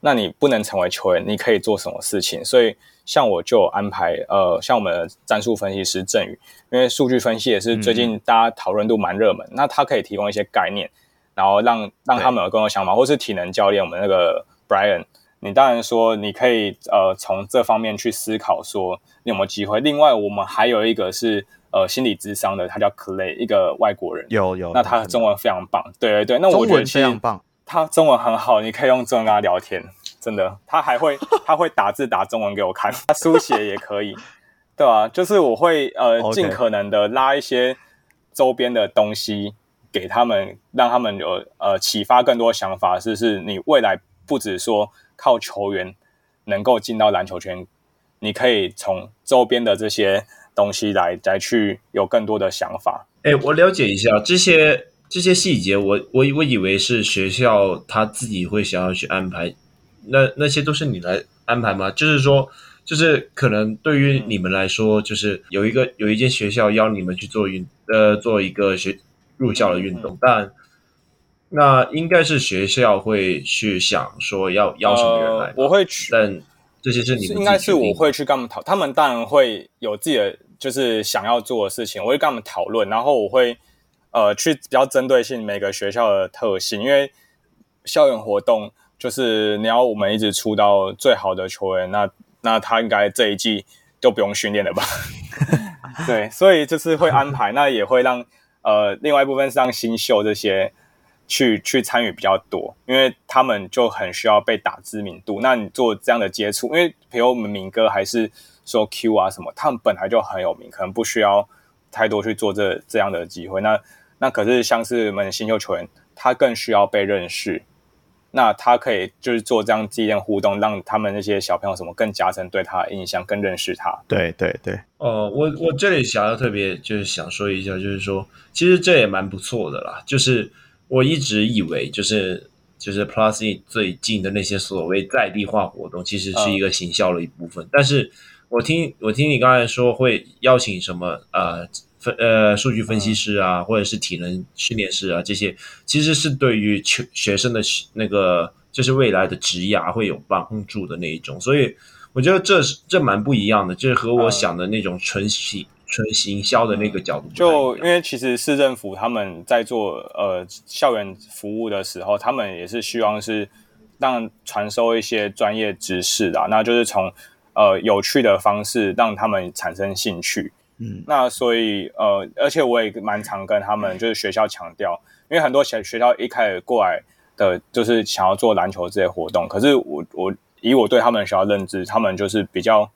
那你不能成为球员，你可以做什么事情？所以，像我就安排，呃，像我们的战术分析师郑宇，因为数据分析也是最近大家讨论度蛮热门，嗯、那他可以提供一些概念，然后让让他们有更多想法，或是体能教练，我们那个 Brian。你当然说你可以呃从这方面去思考说你有没有机会。另外我们还有一个是呃心理智商的，他叫 Clay，一个外国人。有有。那他的中文非常棒。对对对。那我觉得非常棒。他中文很好，你可以用中文跟他聊天，真的。他还会 他会打字打中文给我看，他书写也可以，对啊，就是我会呃尽可能的拉一些周边的东西给他们，让他们有呃启发更多想法，是是你未来不止说。靠球员能够进到篮球圈，你可以从周边的这些东西来来去有更多的想法。哎、欸，我了解一下这些这些细节，我我我以为是学校他自己会想要去安排，那那些都是你来安排吗？就是说，就是可能对于你们来说，就是有一个有一间学校邀你们去做运呃做一个学入校的运动，嗯、但。那应该是学校会去想说要邀什么人来，我会去，但这些是你们应该是我会去跟他们讨，他们当然会有自己的就是想要做的事情，我会跟他们讨论，然后我会呃去比较针对性每个学校的特性，因为校园活动就是你要我们一直出到最好的球员，那那他应该这一季都不用训练了吧？对，所以就是会安排，那也会让呃另外一部分是让新秀这些。去去参与比较多，因为他们就很需要被打知名度。那你做这样的接触，因为比如我们敏哥还是说 Q 啊什么，他们本来就很有名，可能不需要太多去做这这样的机会。那那可是像是我们新秀球员，他更需要被认识。那他可以就是做这样纪念互动，让他们那些小朋友什么更加深对他的印象，更认识他。对对对。哦、呃，我我这里想要特别就是想说一下，就是说其实这也蛮不错的啦，就是。我一直以为就是就是 Plus 最近的那些所谓在地化活动，其实是一个行销的一部分。嗯、但是我听我听你刚才说会邀请什么呃分呃数据分析师啊，嗯、或者是体能训练师啊，这些其实是对于学学生的那个就是未来的职涯会有帮助的那一种。所以我觉得这是这蛮不一样的，就是和我想的那种纯行。纯行销的那个角度，就因为其实市政府他们在做呃校园服务的时候，他们也是希望是让传授一些专业知识的，那就是从呃有趣的方式让他们产生兴趣。嗯，那所以呃，而且我也蛮常跟他们就是学校强调，因为很多学学校一开始过来的就是想要做篮球这些活动，可是我我以我对他们学校认知，他们就是比较。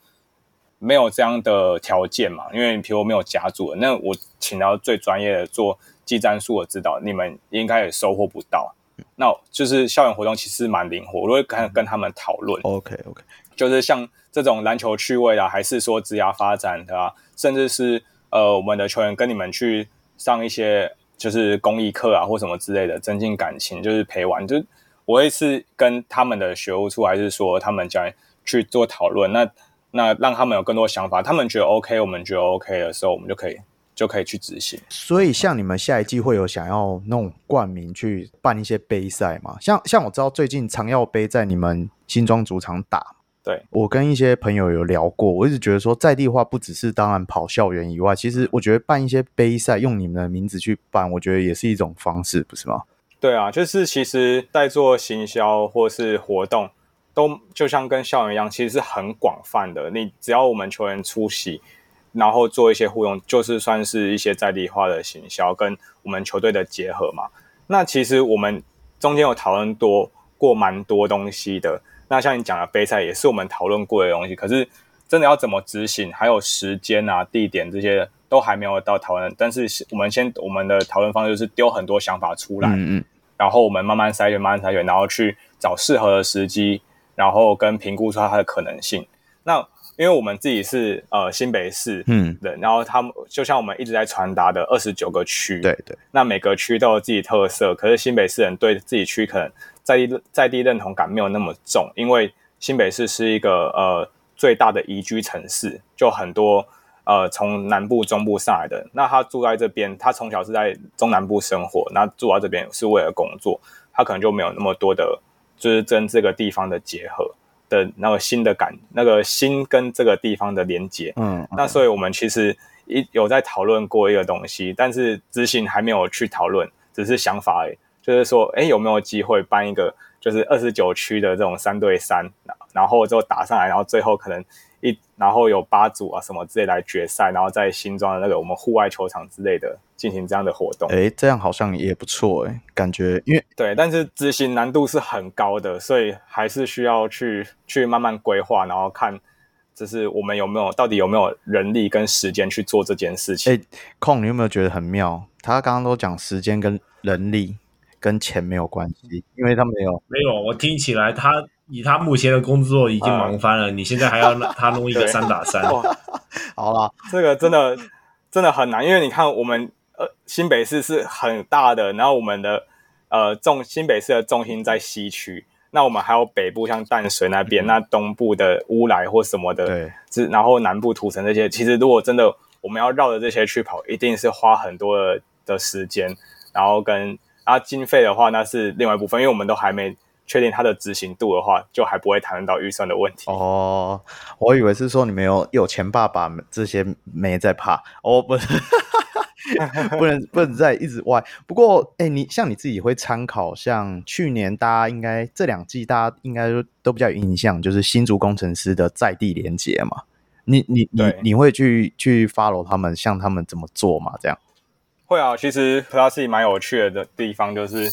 没有这样的条件嘛？因为譬如我没有家族，那我请到最专业的做技战术的指导，你们应该也收获不到。那就是校园活动其实蛮灵活，我会跟跟他们讨论。OK OK，就是像这种篮球趣味啊，还是说职涯发展的啊，甚至是呃我们的球员跟你们去上一些就是公益课啊或什么之类的，增进感情，就是陪玩。就我会是跟他们的学务处还是说他们将去做讨论那。那让他们有更多想法，他们觉得 OK，我们觉得 OK 的时候，我们就可以就可以去执行。所以，像你们下一季会有想要弄冠名去办一些杯赛吗？像像我知道最近长耀杯在你们新庄主场打，对，我跟一些朋友有聊过，我一直觉得说在地化不只是当然跑校园以外，其实我觉得办一些杯赛用你们的名字去办，我觉得也是一种方式，不是吗？对啊，就是其实在做行销或是活动，都就像跟校园一样，其实是很广泛的。你只要我们球员出席，然后做一些互动，就是算是一些在地化的行销跟我们球队的结合嘛。那其实我们中间有讨论多过蛮多东西的。那像你讲的杯赛也是我们讨论过的东西，可是真的要怎么执行，还有时间啊、地点这些。都还没有到讨论，但是我们先我们的讨论方式就是丢很多想法出来，嗯嗯，然后我们慢慢筛选，慢慢筛选，然后去找适合的时机，然后跟评估出它的可能性。那因为我们自己是呃新北市，嗯，人，然后他们就像我们一直在传达的二十九个区，对对，那每个区都有自己特色，可是新北市人对自己区可能在地在地认同感没有那么重，因为新北市是一个呃最大的宜居城市，就很多。呃，从南部、中部上来的，那他住在这边，他从小是在中南部生活，那住在这边是为了工作，他可能就没有那么多的，就是跟这个地方的结合的那个新的感，那个心跟这个地方的连接。嗯，嗯，那所以我们其实一有在讨论过一个东西，但是执行还没有去讨论，只是想法而已，就是说，哎，有没有机会办一个，就是二十九区的这种三对三，然后就打上来，然后最后可能。一然后有八组啊什么之类来决赛，然后在新庄的那个我们户外球场之类的进行这样的活动。哎，这样好像也不错哎，感觉因为对，但是执行难度是很高的，所以还是需要去去慢慢规划，然后看就是我们有没有到底有没有人力跟时间去做这件事情。哎，空，你有没有觉得很妙？他刚刚都讲时间跟人力跟钱没有关系，因为他没有没有，我听起来他。以他目前的工作已经忙翻了，呃、你现在还要他弄一个三打三，好了，这个真的真的很难，因为你看我们呃新北市是很大的，然后我们的呃重新北市的重心在西区，那我们还有北部像淡水那边，嗯、那东部的乌来或什么的，对，是然后南部土城这些，其实如果真的我们要绕着这些去跑，一定是花很多的的时间，然后跟啊经费的话，那是另外一部分，因为我们都还没。确定它的执行度的话，就还不会谈论到预算的问题。哦，我以为是说你们有有钱爸爸这些没在怕哦，不是，不能不能再一直歪。不过，哎、欸，你像你自己会参考，像去年大家应该这两季大家应该都都比较有印象，就是新竹工程师的在地连接嘛。你你你你会去去 follow 他们，像他们怎么做嘛？这样会啊。其实它是蛮有趣的地方，就是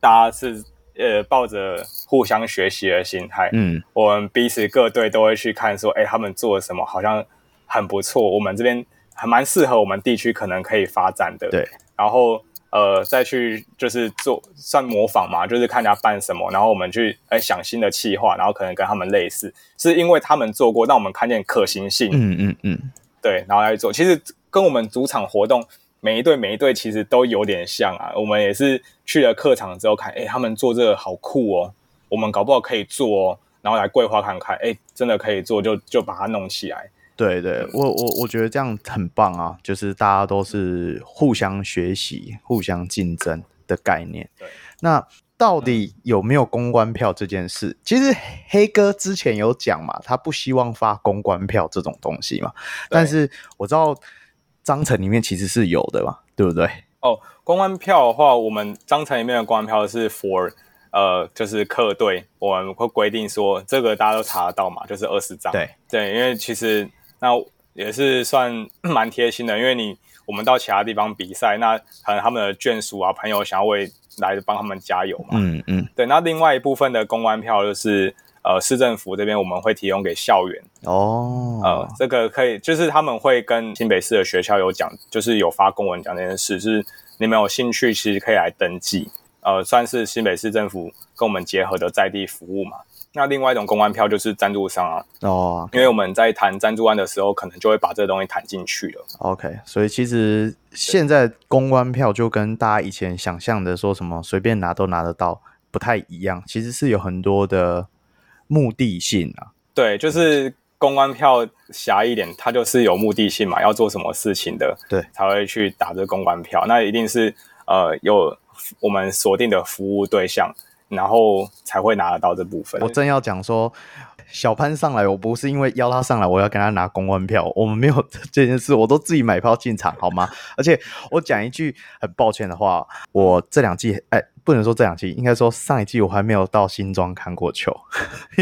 大家是。呃，抱着互相学习的心态，嗯，我们彼此各队都会去看，说，哎，他们做了什么，好像很不错，我们这边还蛮适合我们地区可能可以发展的，对。然后，呃，再去就是做算模仿嘛，就是看人家办什么，然后我们去哎想新的企划，然后可能跟他们类似，是因为他们做过，让我们看见可行性，嗯嗯嗯，对，然后来做。其实跟我们主场活动。每一队每一队其实都有点像啊，我们也是去了客场之后看，哎，他们做这个好酷哦，我们搞不好可以做哦，然后来规划看看，哎，真的可以做，就就把它弄起来。对对，我我我觉得这样很棒啊，就是大家都是互相学习、互相竞争的概念。对，那到底有没有公关票这件事？其实黑哥之前有讲嘛，他不希望发公关票这种东西嘛，但是我知道。章程里面其实是有的嘛，对不对？哦，公关票的话，我们章程里面的公关票是 for 呃，就是客队，我们会规定说这个大家都查得到嘛，就是二十张。对对，因为其实那也是算 蛮贴心的，因为你我们到其他地方比赛，那可能他们的眷属啊、朋友想要为来帮他们加油嘛。嗯嗯。对，那另外一部分的公关票就是。呃，市政府这边我们会提供给校园哦，呃，这个可以，就是他们会跟新北市的学校有讲，就是有发公文讲这件事，就是你们有兴趣，其实可以来登记，呃，算是新北市政府跟我们结合的在地服务嘛。那另外一种公关票就是赞助商啊，哦，因为我们在谈赞助案的时候，可能就会把这个东西谈进去了。OK，所以其实现在公关票就跟大家以前想象的说什么随便拿都拿得到不太一样，其实是有很多的。目的性啊，对，就是公关票狭一点，它就是有目的性嘛，要做什么事情的，对，才会去打这公关票。那一定是呃有我们锁定的服务对象，然后才会拿得到这部分。我正要讲说。小潘上来，我不是因为邀他上来，我要跟他拿公关票，我们没有这件事，我都自己买票进场，好吗？而且我讲一句很抱歉的话，我这两季，哎，不能说这两季，应该说上一季我还没有到新庄看过球。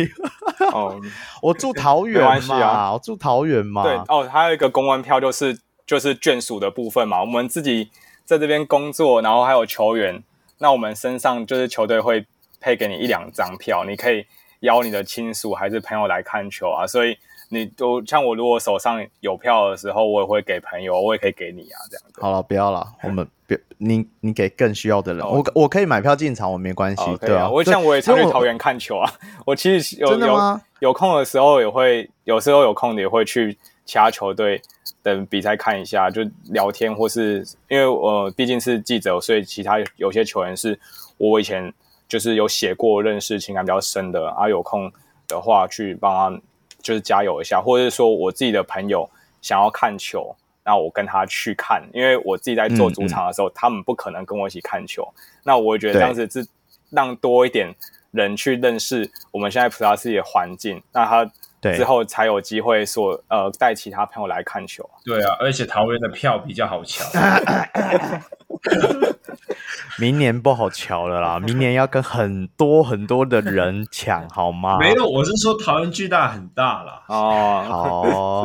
哦，我住桃园嘛，啊、我住桃园嘛。对哦，还有一个公关票就是就是眷属的部分嘛，我们自己在这边工作，然后还有球员，那我们身上就是球队会配给你一两张票，你可以。邀你的亲属还是朋友来看球啊，所以你都像我，如果手上有票的时候，我也会给朋友，我也可以给你啊，这样子。好了，不要了，我们别你你给更需要的人，我我可以买票进场，我没关系，对啊。我像我也常去桃园看球啊，我其实有有有空的时候也会，有时候有空的也会去其他球队等比赛看一下，就聊天，或是因为我毕竟是记者，所以其他有些球员是我以前。就是有写过认识情感比较深的啊，有空的话去帮他就是加油一下，或者是说我自己的朋友想要看球，那我跟他去看，因为我自己在做主场的时候，嗯。嗯，他们不可能跟我一起看球，那我觉得这样子是让多一点人去认识我们现在普拉斯的环境，那他之后才有机会说呃带其他朋友来看球。对啊，而且桃园的票比较好抢。明年不好瞧了啦，明年要跟很多很多的人抢，好吗？没有，我是说桃园巨大很大啦。哦，好，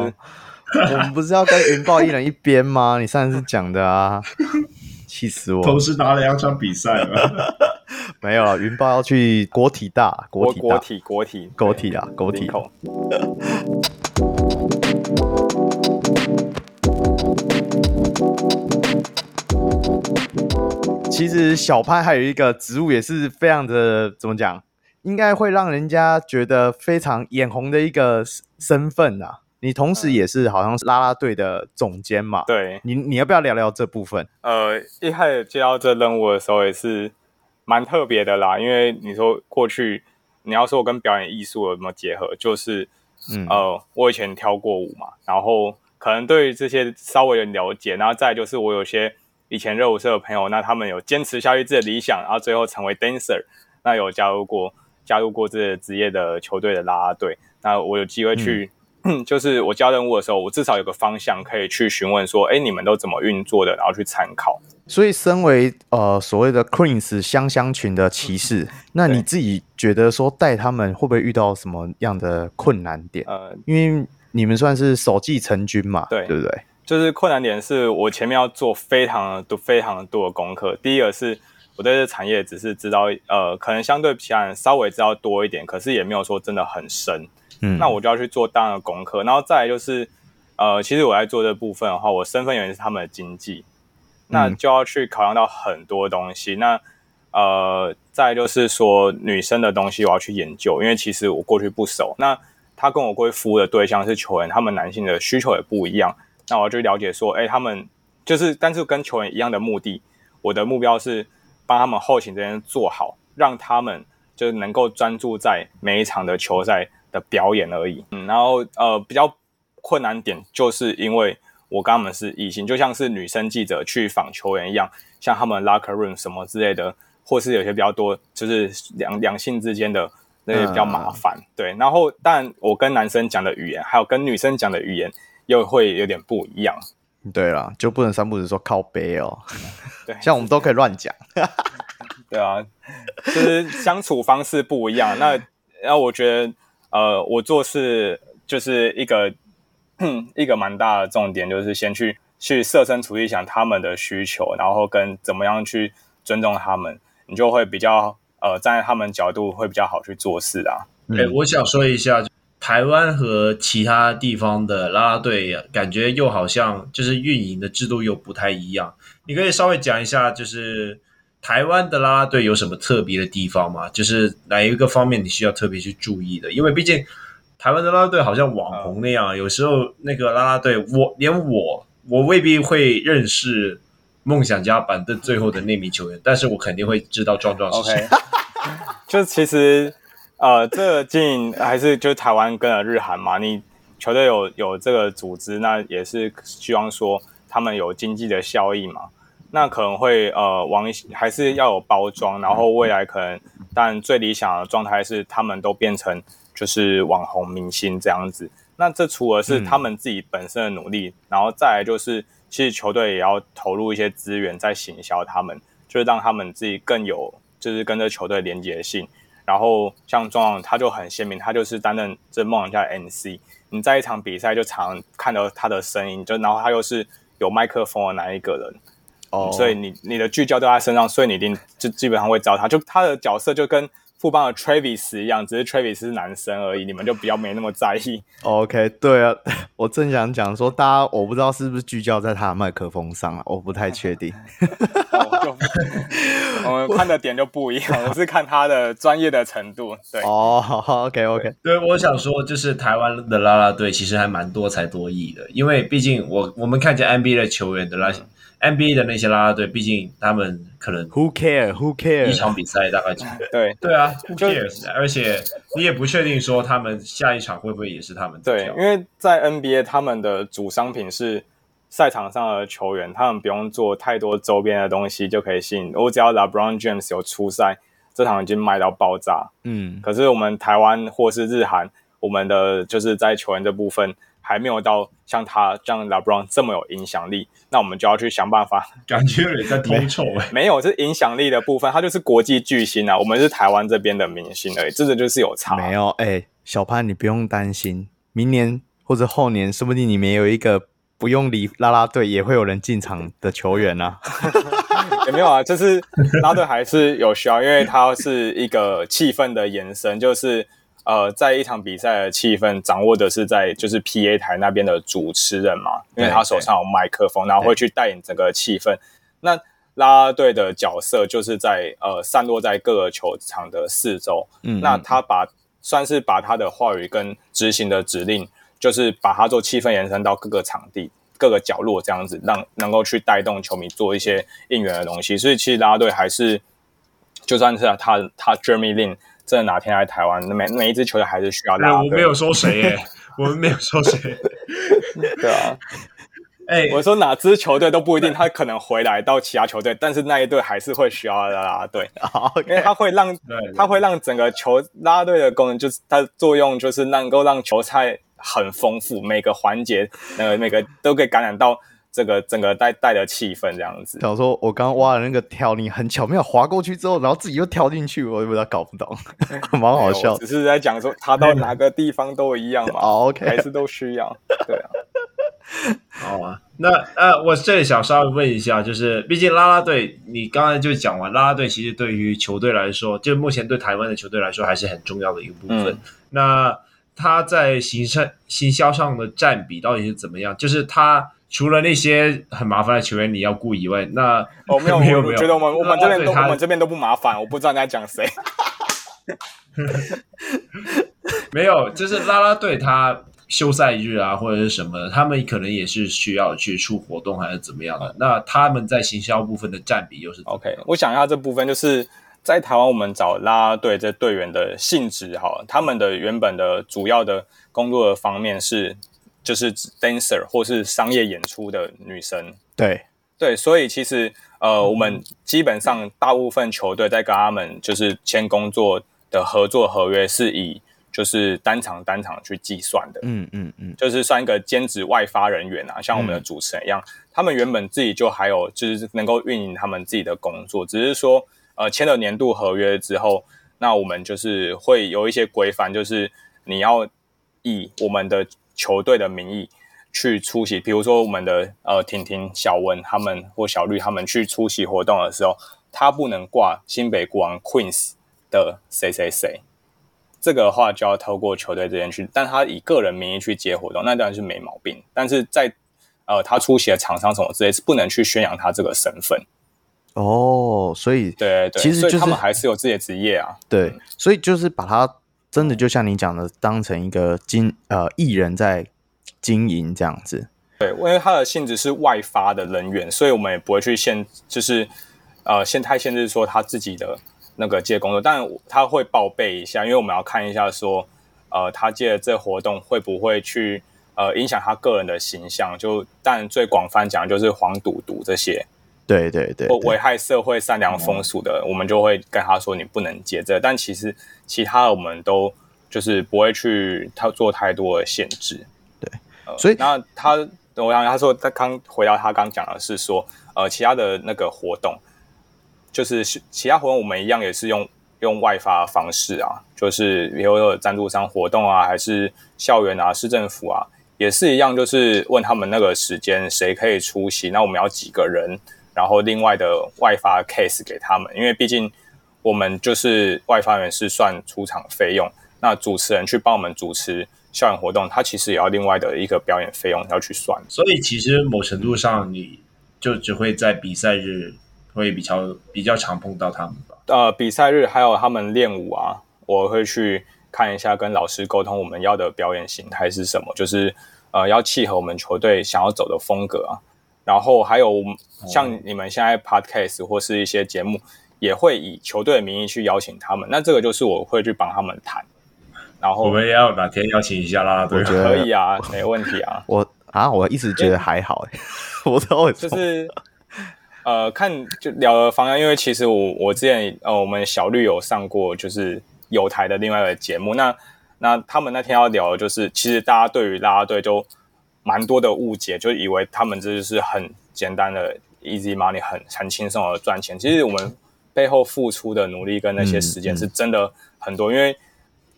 我们不是要跟云豹一人一边吗？你上次讲的啊，气死我！同时打了两场比赛了，没有了。云豹要去国体大，国体大，国体，国体，国体啊，国体。其实小潘还有一个职务也是非常的怎么讲，应该会让人家觉得非常眼红的一个身份啊。你同时也是好像是啦啦队的总监嘛？对，你你要不要聊聊这部分？呃，一开始接到这任务的时候也是蛮特别的啦，因为你说过去你要说我跟表演艺术有什么结合，就是嗯呃，我以前跳过舞嘛，然后可能对于这些稍微有了解，然后再就是我有些。以前热舞社的朋友，那他们有坚持下去自己的理想，然后最后成为 dancer，那有加入过加入过这个职业的球队的啦啦队。那我有机会去，嗯、就是我交任务的时候，我至少有个方向可以去询问说，哎，你们都怎么运作的，然后去参考。所以，身为呃所谓的 Queens 香香群的骑士，嗯、那你自己觉得说带他们会不会遇到什么样的困难点？呃，因为你们算是首继成军嘛，对，对不对？就是困难点是我前面要做非常多、非常多的功课。第一个是我对这产业只是知道，呃，可能相对其他人稍微知道多一点，可是也没有说真的很深。嗯，那我就要去做大量的功课。然后再来就是，呃，其实我在做这部分的话，我身份原因是他们的经济，那就要去考量到很多东西。那呃，再来就是说女生的东西我要去研究，因为其实我过去不熟。那他跟我过去服务的对象是球员，他们男性的需求也不一样。那我就了解说，哎、欸，他们就是，但是跟球员一样的目的，我的目标是帮他们后勤这边做好，让他们就是能够专注在每一场的球赛的表演而已。嗯，然后呃，比较困难点就是因为我跟他们是异性，就像是女生记者去访球员一样，像他们 locker room 什么之类的，或是有些比较多就是两两性之间的那些比较麻烦。嗯、对，然后但我跟男生讲的语言，还有跟女生讲的语言。又会有点不一样，对啦，就不能三不五时说靠背哦。对，像我们都可以乱讲，对啊，就是相处方式不一样。那那我觉得，呃，我做事就是一个 一个蛮大的重点，就是先去去设身处地想他们的需求，然后跟怎么样去尊重他们，你就会比较呃站在他们角度会比较好去做事啊。哎、嗯，我想说一下。台湾和其他地方的啦啦队，感觉又好像就是运营的制度又不太一样。你可以稍微讲一下，就是台湾的啦啦队有什么特别的地方吗？就是哪一个方面你需要特别去注意的？因为毕竟台湾的啦啦队好像网红那样，有时候那个啦啦队，我连我我未必会认识梦想家板凳最后的那名球员，但是我肯定会知道壮壮是谁。Okay. 就其实。呃，这个经营还是就台湾跟了日韩嘛，你球队有有这个组织，那也是希望说他们有经济的效益嘛。那可能会呃往还是要有包装，然后未来可能，但最理想的状态是他们都变成就是网红明星这样子。那这除了是他们自己本身的努力，嗯、然后再来就是其实球队也要投入一些资源在行销他们，就是让他们自己更有就是跟这球队连接性。然后像庄王他就很鲜明，他就是担任这梦想家的 MC，你在一场比赛就常看到他的身影，就然后他又是有麦克风的那一个人。哦、嗯，所以你你的聚焦都在他身上，所以你一定就基本上会找他。就他的角色就跟富邦的 Travis 一样，只是 Travis 是男生而已，你们就比较没那么在意。OK，对啊，我正想讲说，大家我不知道是不是聚焦在他的麦克风上，我不太确定。我们看的点就不一样，我是看他的专业的程度。对，哦，好，OK OK。对，我想说，就是台湾的啦啦队其实还蛮多才多艺的，因为毕竟我我们看见 NBA 的球员的那些。NBA 的那些啦啦队，毕竟他们可能 Who care? Who care? 一场比赛大概几个？对对啊，Who cares？而且你也不确定说他们下一场会不会也是他们。对，因为在 NBA 他们的主商品是赛场上的球员，他们不用做太多周边的东西就可以吸引。我只要 LeBron James 有出赛，这场已经卖到爆炸。嗯，可是我们台湾或是日韩，我们的就是在球员这部分。还没有到像他这样 LeBron 这么有影响力，那我们就要去想办法。感觉有点在低臭哎，没有，是影响力的部分，他就是国际巨星啊。我们是台湾这边的明星而已，这个就是有差。没有，哎、欸，小潘你不用担心，明年或者后年，说不定你们有一个不用理啦啦队也会有人进场的球员啊。也没有啊，就是啦啦队还是有需要，因为它是一个气氛的延伸，就是。呃，在一场比赛的气氛掌握的是在就是 PA 台那边的主持人嘛，因为他手上有麦克风，然后会去带领整个气氛。那啦啦队的角色就是在呃散落在各个球场的四周，嗯，那他把算是把他的话语跟执行的指令，就是把它做气氛延伸到各个场地、各个角落这样子，让能够去带动球迷做一些应援的东西。所以其实啦啦队还是就算是他他 Jeremy Lin。真的哪天来台湾，每每一支球队还是需要拉。我没有说谁耶，我们没有说谁。对啊，哎、欸，我说哪支球队都不一定，他可能回来到其他球队，但是那一队还是会需要拉拉队，okay. 因为他会让，他会让整个球拉队的功能，就是它的作用，就是能够让球赛很丰富，每个环节，呃，每个都可以感染到。这个整个带带的气氛这样子，假如说我刚刚挖的那个跳，你很巧妙滑过去之后，然后自己又跳进去，我有点搞不懂，蛮好笑。只是在讲说，他到哪个地方都一样嘛。哦，OK，还是都需要。对啊。好啊，那呃，我这里想稍微问一下，就是毕竟啦啦队，你刚才就讲完，啦啦队其实对于球队来说，就目前对台湾的球队来说，还是很重要的一个部分。嗯、那他在行销行销上的占比到底是怎么样？就是他。除了那些很麻烦的球员你要顾以外，那哦 没有没有我觉得我们我们这边都我们这边都不麻烦，我不知道你在讲谁。没有，就是拉拉队他休赛日啊或者是什么，他们可能也是需要去出活动还是怎么样的。那他们在行销部分的占比又是 OK？我想一下这部分就是在台湾我们找啦啦队这队员的性质哈，他们的原本的主要的工作的方面是。就是 dancer 或是商业演出的女生，对。对，所以其实呃，我们基本上大部分球队在跟他们就是签工作的合作合约是以就是单场单场去计算的，嗯嗯嗯，就是算一个兼职外发人员啊，像我们的主持人一样，嗯、他们原本自己就还有就是能够运营他们自己的工作，只是说呃签了年度合约之后，那我们就是会有一些规范，就是你要以我们的。球队的名义去出席，比如说我们的呃婷婷、小文他们或小绿他们去出席活动的时候，他不能挂新北国王 Queens 的谁谁谁，这个的话就要透过球队这边去，但他以个人名义去接活动，那当然是没毛病。但是在呃他出席的厂商什么之类是不能去宣扬他这个身份。哦，所以对对，其实就是他们还是有自己的职业啊。对，所以就是把他。真的就像你讲的，当成一个经呃艺人在经营这样子。对，因为他的性质是外发的人员，所以我们也不会去限，就是呃限太限制说他自己的那个接工作，但他会报备一下，因为我们要看一下说呃，他借的这活动会不会去呃影响他个人的形象？就但最广泛讲就是黄赌毒这些，对对对，或危害社会善良风俗的，嗯、我们就会跟他说你不能接这。但其实其他的我们都就是不会去他做太多的限制。对，呃、所以那他我想他说他刚回到他刚讲的是说，呃，其他的那个活动就是其他活动我们一样也是用。用外发的方式啊，就是比如说赞助商活动啊，还是校园啊、市政府啊，也是一样，就是问他们那个时间谁可以出席，那我们要几个人，然后另外的外发 case 给他们，因为毕竟我们就是外发员是算出场费用，那主持人去帮我们主持校园活动，他其实也要另外的一个表演费用要去算，所以其实某程度上你就只会在比赛日会比较比较常碰到他们吧。呃，比赛日还有他们练舞啊，我会去看一下，跟老师沟通我们要的表演形态是什么，就是呃要契合我们球队想要走的风格啊。然后还有像你们现在 podcast 或是一些节目，也会以球队的名义去邀请他们。那这个就是我会去帮他们谈。然后我们也要哪天邀请一下啦，对，可以啊，没问题啊。我啊，我一直觉得还好，欸，我都就是。呃，看就聊的方向，因为其实我我之前呃，我们小绿有上过就是有台的另外一个节目，那那他们那天要聊的就是，其实大家对于拉拉队就蛮多的误解，就以为他们这就是很简单的 easy money，很很轻松的赚钱。其实我们背后付出的努力跟那些时间是真的很多，嗯嗯、因为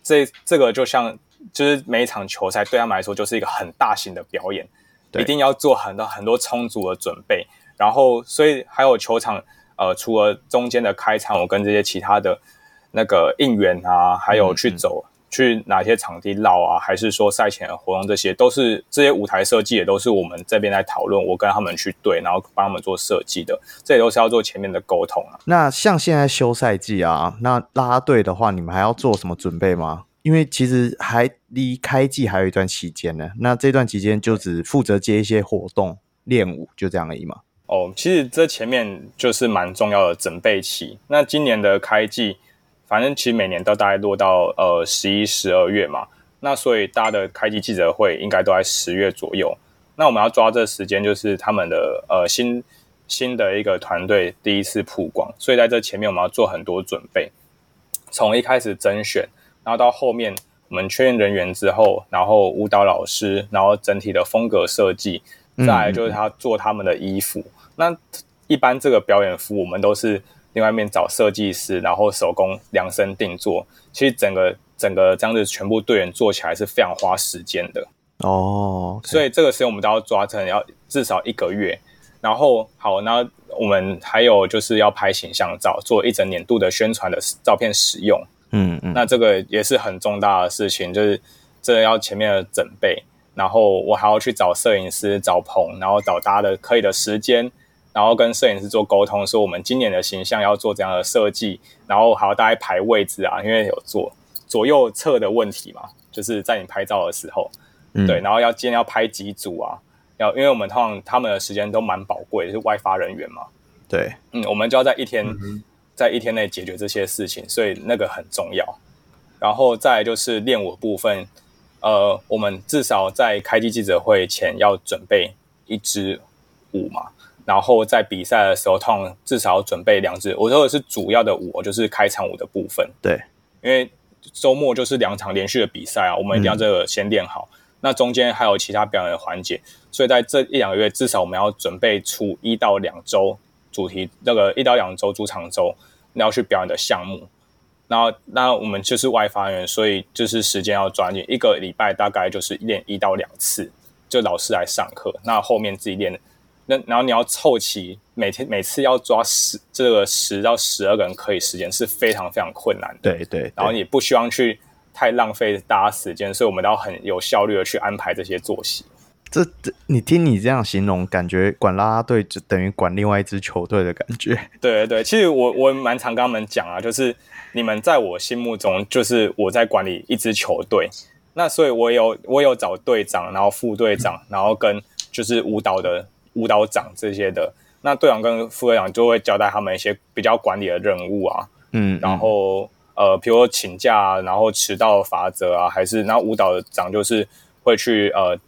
这这个就像就是每一场球赛对他们来说就是一个很大型的表演，一定要做很多很多充足的准备。然后，所以还有球场，呃，除了中间的开场，我跟这些其他的那个应援啊，还有去走、去哪些场地绕啊，还是说赛前的活动，这些都是这些舞台设计也都是我们这边来讨论，我跟他们去对，然后帮他们做设计的，这也都是要做前面的沟通啊。那像现在休赛季啊，那啦啦队的话，你们还要做什么准备吗？因为其实还离开季还有一段期间呢。那这段期间就只负责接一些活动、练舞，就这样而已嘛。哦，其实这前面就是蛮重要的准备期。那今年的开季，反正其实每年都大概落到呃十一、十二月嘛。那所以大家的开机记者会应该都在十月左右。那我们要抓这时间，就是他们的呃新新的一个团队第一次曝光。所以在这前面我们要做很多准备，从一开始甄选，然后到后面我们确认人员之后，然后舞蹈老师，然后整体的风格设计，再来就是他做他们的衣服。嗯那一般这个表演服，我们都是另外一面找设计师，然后手工量身定做。其实整个整个这样子全部队员做起来是非常花时间的哦。Okay. 所以这个时间我们都要抓成要至少一个月。然后好，那我们还有就是要拍形象照，做一整年度的宣传的照片使用。嗯嗯。那这个也是很重大的事情，就是这要前面的准备，然后我还要去找摄影师、找棚，然后找大家的可以的时间。然后跟摄影师做沟通，说我们今年的形象要做怎样的设计，然后还要大概排位置啊，因为有做左右侧的问题嘛，就是在你拍照的时候，嗯、对，然后要今天要拍几组啊，要因为我们通常他们的时间都蛮宝贵，是外发人员嘛，对，嗯，我们就要在一天、嗯、在一天内解决这些事情，所以那个很重要。然后再来就是练舞部分，呃，我们至少在开机记者会前要准备一支舞嘛。然后在比赛的时候，通常至少要准备两支。我说的是主要的舞，就是开场舞的部分。对，因为周末就是两场连续的比赛啊，我们一定要这个先练好。嗯、那中间还有其他表演的环节，所以在这一两个月，至少我们要准备出一到两周主题，那个一到两周主场周要去表演的项目。然后，那我们就是外发员，所以就是时间要抓紧，一个礼拜大概就是练一到两次，就老师来上课，那后面自己练。那然后你要凑齐每天每次要抓十这个十到十二个人可以时间是非常非常困难的。对对，对，然后也不希望去太浪费大家时间，所以我们都要很有效率的去安排这些作息。这这，你听你这样形容，感觉管啦啦队就等于管另外一支球队的感觉。对对对，其实我我蛮常跟他们讲啊，就是你们在我心目中就是我在管理一支球队，那所以我有我有找队长，然后副队长，嗯、然后跟就是舞蹈的。舞蹈长这些的，那队长跟副队长就会交代他们一些比较管理的任务啊，嗯，然后呃，比如说请假啊，然后迟到罚则啊，还是然后舞蹈长就是会去呃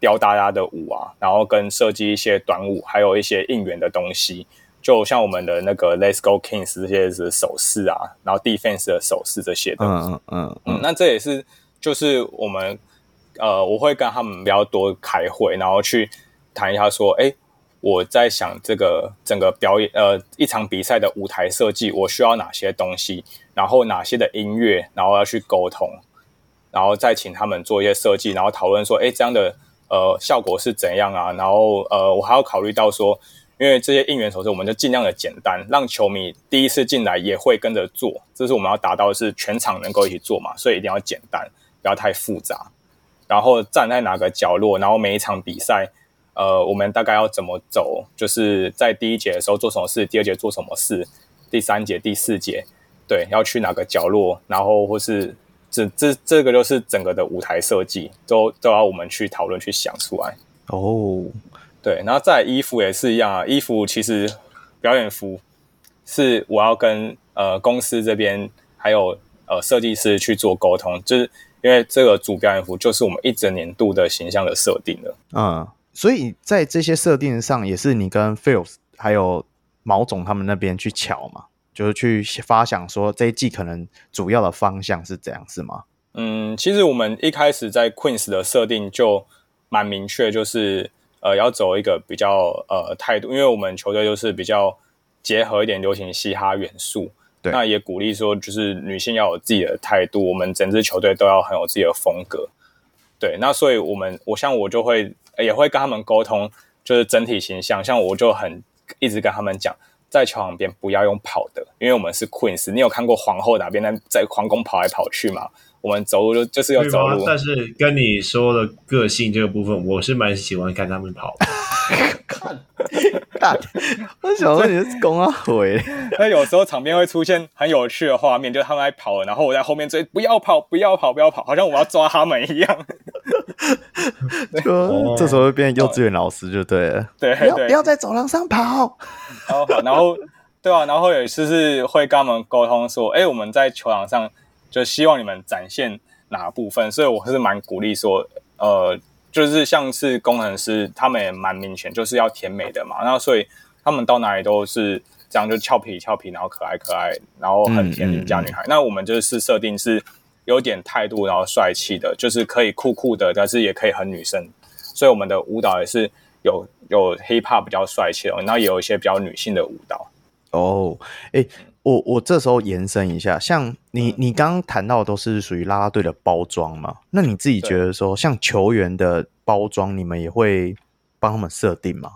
雕大家的舞啊，然后跟设计一些短舞，还有一些应援的东西，就像我们的那个 Let's Go Kings 这些是手势啊，然后 Defense 的手势这些东西，嗯嗯嗯，嗯，那这也是就是我们呃，我会跟他们比较多开会，然后去谈一下说，哎。我在想这个整个表演，呃，一场比赛的舞台设计，我需要哪些东西，然后哪些的音乐，然后要去沟通，然后再请他们做一些设计，然后讨论说，哎，这样的呃效果是怎样啊？然后呃，我还要考虑到说，因为这些应援手势，我们就尽量的简单，让球迷第一次进来也会跟着做，这是我们要达到的是全场能够一起做嘛，所以一定要简单，不要太复杂。然后站在哪个角落，然后每一场比赛。呃，我们大概要怎么走？就是在第一节的时候做什么事，第二节做什么事，第三节、第四节，对，要去哪个角落，然后或是这这这个就是整个的舞台设计，都都要我们去讨论去想出来。哦，对，然后再衣服也是一样啊，衣服其实表演服是我要跟呃公司这边还有呃设计师去做沟通，就是因为这个主表演服就是我们一整年度的形象的设定了，嗯。所以在这些设定上，也是你跟 Phil 还有毛总他们那边去瞧嘛，就是去发想说这一季可能主要的方向是怎样，是吗？嗯，其实我们一开始在 Queens 的设定就蛮明确，就是呃要走一个比较呃态度，因为我们球队就是比较结合一点流行嘻哈元素，对，那也鼓励说就是女性要有自己的态度，我们整支球队都要很有自己的风格，对，那所以我们我像我就会。也会跟他们沟通，就是整体形象。像我就很一直跟他们讲，在球场边不要用跑的，因为我们是 Queens。你有看过皇后哪边在在皇宫跑来跑去吗？我们走路就就是要走路。但是跟你说的个性这个部分，我是蛮喜欢看他们跑。看，看，我想说你是公啊回。那有时候场边会出现很有趣的画面，就是他们在跑，然后我在后面追，不要跑，不要跑，不要跑，好像我要抓他们一样。就、哦、这时候会变幼稚园老师就对了，对，不要不要在走廊上跑。然后，然后，对啊，然后有一次是会跟他们沟通说，哎，我们在球场上就希望你们展现哪部分，所以我是蛮鼓励说，呃。就是像是工程师，他们也蛮明显，就是要甜美的嘛。那所以他们到哪里都是这样，就俏皮俏皮，然后可爱可爱，然后很甜邻家女孩。嗯嗯嗯。那我们就是设定是有点态度，然后帅气的，就是可以酷酷的，但是也可以很女生。所以我们的舞蹈也是有有 hip hop 比较帅气的，然后也有一些比较女性的舞蹈。哦，哎。我我这时候延伸一下，像你你刚刚谈到的都是属于啦啦队的包装嘛？那你自己觉得说，像球员的包装，你们也会帮他们设定吗？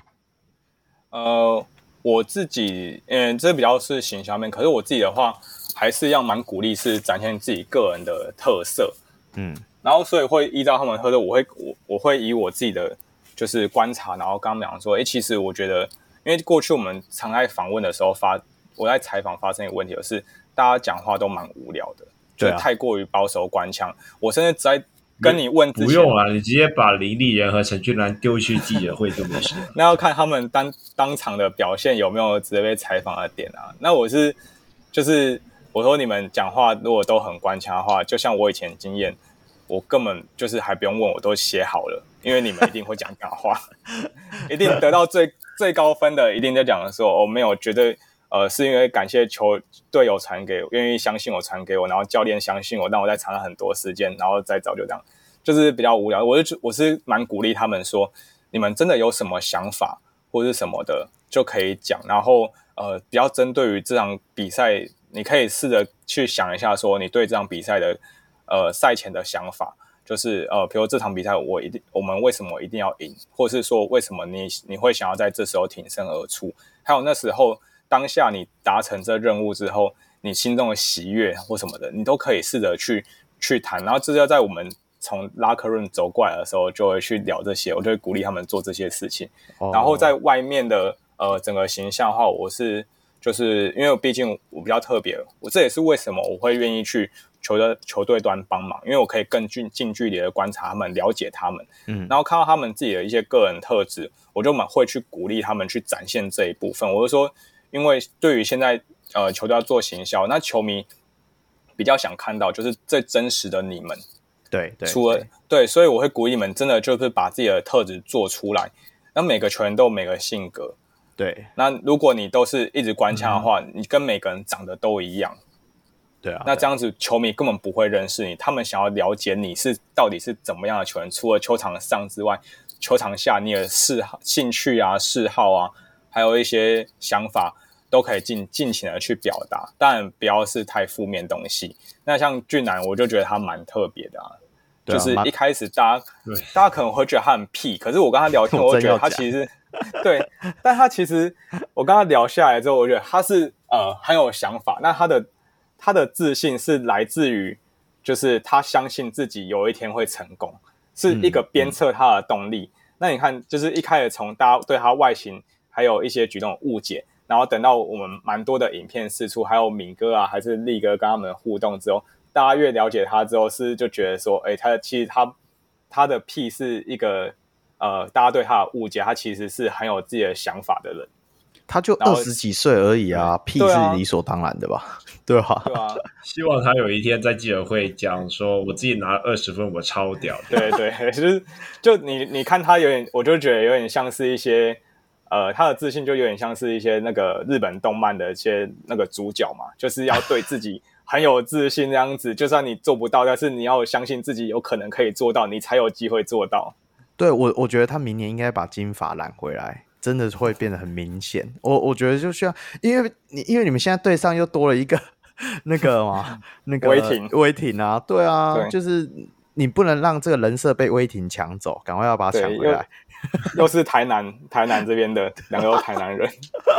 呃，我自己嗯，这比较是形象面，可是我自己的话，还是要蛮鼓励是展现自己个人的特色，嗯，然后所以会依照他们喝的，我会我我会以我自己的就是观察，然后刚刚讲说，诶，其实我觉得，因为过去我们常在访问的时候发。我在采访发生一个问题，就是大家讲话都蛮无聊的，就太过于保守官腔。我甚至在跟你问，不用啊，你直接把林立人和陈俊兰丢去记者会就没事。那要看他们当当场的表现有没有值得被采访的点啊。那我是就是我说你们讲话如果都很官腔的话，就像我以前经验，我根本就是还不用问，我都写好了，因为你们一定会讲假话，一定得到最最高分的，一定在讲的时候，我没有绝对。呃，是因为感谢球队友传给我，愿意相信我传给我，然后教练相信我，让我在场上很多时间，然后再早就这样，就是比较无聊。我就我是蛮鼓励他们说，你们真的有什么想法或是什么的就可以讲，然后呃，比较针对于这场比赛，你可以试着去想一下，说你对这场比赛的呃赛前的想法，就是呃，比如这场比赛我一定我们为什么一定要赢，或是说为什么你你会想要在这时候挺身而出，还有那时候。当下你达成这任务之后，你心中的喜悦或什么的，你都可以试着去去谈。然后这就在我们从拉克润走过来的时候，就会去聊这些。我就会鼓励他们做这些事情。Oh. 然后在外面的呃整个形象的话，我是就是因为毕竟我比较特别，我这也是为什么我会愿意去球队球队端帮忙，因为我可以更近近距离的观察他们，了解他们，嗯，然后看到他们自己的一些个人特质，我就蛮会去鼓励他们去展现这一部分。我就说。因为对于现在呃球队要做行销，那球迷比较想看到就是最真实的你们。对对，除了对，所以我会鼓励你们真的就是把自己的特质做出来。那每个球员都有每个性格，对。那如果你都是一直官腔的话，嗯、你跟每个人长得都一样，对啊。那这样子球迷根本不会认识你，他们想要了解你是到底是怎么样的球员。除了球场上之外，球场下你的嗜好、兴趣啊、嗜好啊，还有一些想法，都可以尽尽情的去表达，但不要是太负面东西。那像俊男，我就觉得他蛮特别的啊。就是一开始大家大家可能会觉得他很屁，可是我跟他聊天，我觉得他其实 对，但他其实我跟他聊下来之后，我觉得他是呃很有想法。那他的他的自信是来自于，就是他相信自己有一天会成功，是一个鞭策他的动力。嗯嗯、那你看，就是一开始从大家对他外形还有一些举动误解，然后等到我们蛮多的影片释出，还有敏哥啊，还是力哥跟他们互动之后。大家越了解他之后，是就觉得说，哎、欸，他其实他他的屁是一个呃，大家对他的误解，他其实是很有自己的想法的人。他就二十几岁而已啊，屁是理所当然的吧？对啊，对啊。希望他有一天在记者会讲说，我自己拿了二十分，我超屌。对对，就是就你你看他有点，我就觉得有点像是一些呃，他的自信就有点像是一些那个日本动漫的一些那个主角嘛，就是要对自己。很有自信这样子，就算你做不到，但是你要相信自己有可能可以做到，你才有机会做到。对，我，我觉得他明年应该把金发揽回来，真的会变得很明显。我我觉得就需要，因为你因为你们现在队上又多了一个那个嘛，那个威霆威霆啊，对啊对，就是你不能让这个人设被威霆抢走，赶快要把他抢回来。又，又是台南台南这边的两个台南人，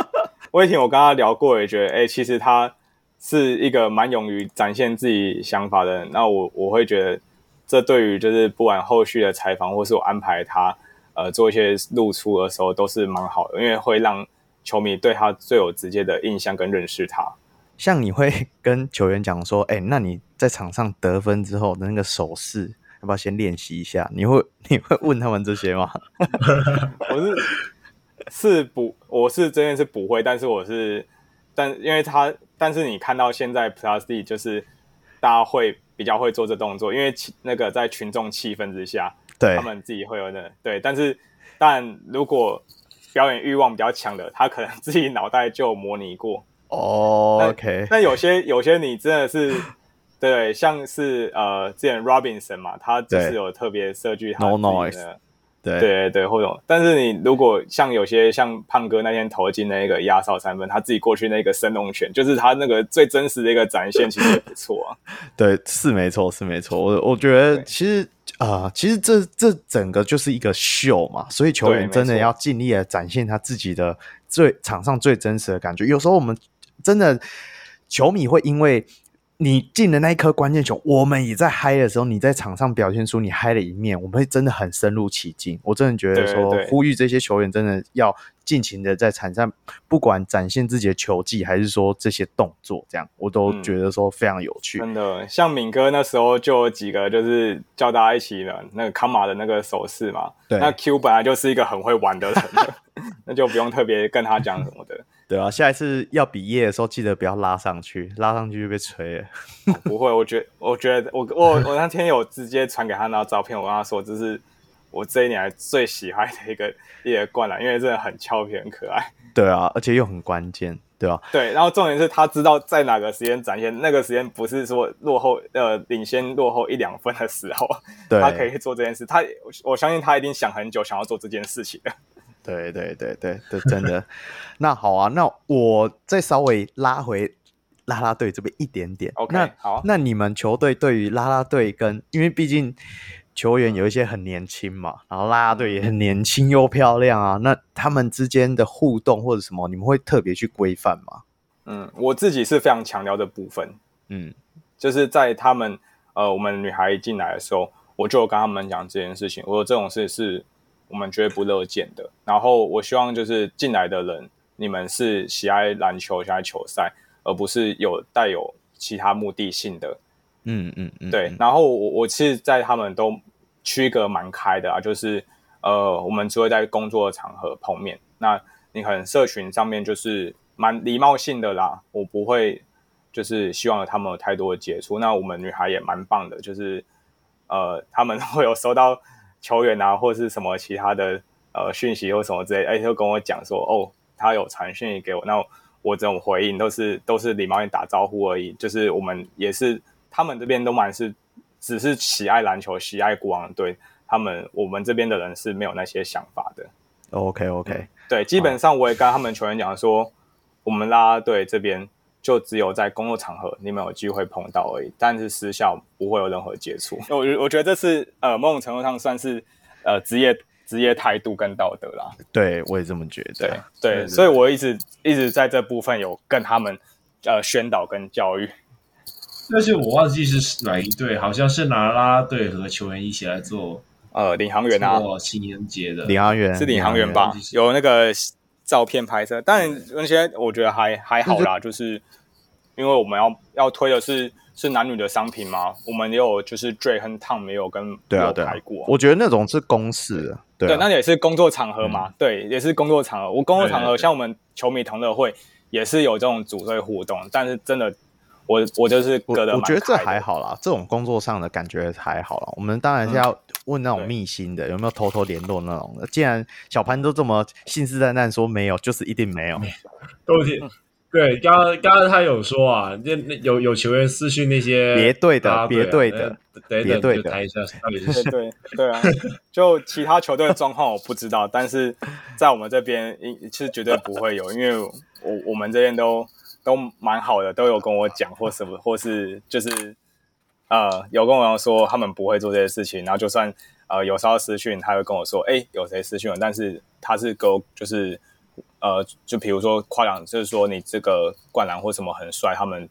威霆我跟他聊过，也觉得哎、欸，其实他。是一个蛮勇于展现自己想法的人，那我我会觉得，这对于就是不管后续的采访或是我安排他呃做一些露出的时候，都是蛮好的，因为会让球迷对他最有直接的印象跟认识他。像你会跟球员讲说，哎、欸，那你在场上得分之后的那个手势，要不要先练习一下？你会 你会问他们这些吗？我是是不，我是真的是不会，但是我是。但因为他，但是你看到现在 Plus D 就是大家会比较会做这动作，因为那个在群众气氛之下，对他们自己会有的对。但是，但如果表演欲望比较强的，他可能自己脑袋就模拟过哦。Oh, OK，那有些有些你真的是对，像是呃之前 Robinson 嘛，他就是有特别设计他的 No noise。对对对，或者，但是你如果像有些像胖哥那天投进那个压哨三分，他自己过去那个升龙拳，就是他那个最真实的一个展现，其实也不错啊。对，是没错，是没错。我我觉得其实啊、呃，其实这这整个就是一个秀嘛，所以球员真的要尽力的展现他自己的最场上最真实的感觉。有时候我们真的球迷会因为。你进的那一颗关键球，我们也在嗨的时候，你在场上表现出你嗨的一面，我们会真的很深入其境。我真的觉得说，呼吁这些球员真的要尽情的在场上，不管展现自己的球技，还是说这些动作，这样我都觉得说非常有趣。嗯、真的，像敏哥那时候就有几个，就是叫大家一起的那个康马的那个手势嘛。对，那 Q 本来就是一个很会玩的人，那就不用特别跟他讲什么的。对啊，下一次要比耶的时候，记得不要拉上去，拉上去就被吹了。不会，我觉得，我觉得我，我我我那天有直接传给他那照片，我跟他说，这是我这一年来最喜欢的一个一个灌篮，因为真的很俏皮，很可爱。对啊，而且又很关键，对啊。对，然后重点是他知道在哪个时间展现，那个时间不是说落后呃领先落后一两分的时候，对，他可以做这件事。他我相信他一定想很久，想要做这件事情的。对对对对对，真的。那好啊，那我再稍微拉回拉拉队这边一点点。OK，那好。那你们球队对于拉拉队跟，因为毕竟球员有一些很年轻嘛，然后拉拉队也很年轻又漂亮啊，那他们之间的互动或者什么，你们会特别去规范吗？嗯，我自己是非常强调的部分。嗯，就是在他们呃，我们女孩一进来的时候，我就跟他们讲这件事情，我说这种事是。我们绝对不乐见的。然后我希望就是进来的人，你们是喜爱篮球、喜爱球赛，而不是有带有其他目的性的。嗯嗯嗯，对。然后我我其实，在他们都区隔蛮开的啊，就是呃，我们只会在工作的场合碰面。那你可能社群上面就是蛮礼貌性的啦，我不会就是希望他们有太多的接触。那我们女孩也蛮棒的，就是呃，他们 会有收到球员啊，或是什么其他的呃讯息或什么之类，哎，就跟我讲说，哦，他有传讯息给我，那我这种回应都是都是礼貌性打招呼而已。就是我们也是，他们这边都蛮是只是喜爱篮球，喜爱国王队。他们我们这边的人是没有那些想法的。OK OK，、嗯、对，基本上我也跟他们球员讲说，哦、我们啦啦队这边就只有在工作场合你们有机会碰到而已，但是私下不会有任何接触。我我觉得这是呃某种程度上算是呃职业职业态度跟道德啦。对，我也这么觉得。对对，所以我一直一直在这部分有跟他们呃宣导跟教育。但是我忘记是哪一队，好像是拿啦啦队和球员一起来做。呃，领航员啊，情人节的领航员是领航员吧？有那个照片拍摄，但那些我觉得还还好啦，就是因为我们要要推的是是男女的商品嘛，我们也有就是 Dre 和 Tom 没有跟对啊拍过，我觉得那种是公事的，对，那也是工作场合嘛，对，也是工作场合。我工作场合像我们球迷同乐会也是有这种组队互动，但是真的。我我就是觉得，我觉得这还好啦，这种工作上的感觉还好啦。我们当然是要问那种密心的，嗯、有没有偷偷联络那种的。既然小潘都这么信誓旦旦说没有，就是一定没有。都听 对，刚刚刚刚他有说啊，那那有有球员私讯那些别队的，别队的，别队的，谈一下到底是对对啊，就其他球队的状况我不知道，但是在我们这边是绝对不会有，因为我我们这边都。都蛮好的，都有跟我讲或什么，或是就是呃有跟我说他们不会做这些事情，然后就算呃有时候私讯，他会跟我说，哎，有谁私讯了？但是他是给我就是呃就比如说夸奖，就是说你这个灌篮或什么很帅，他们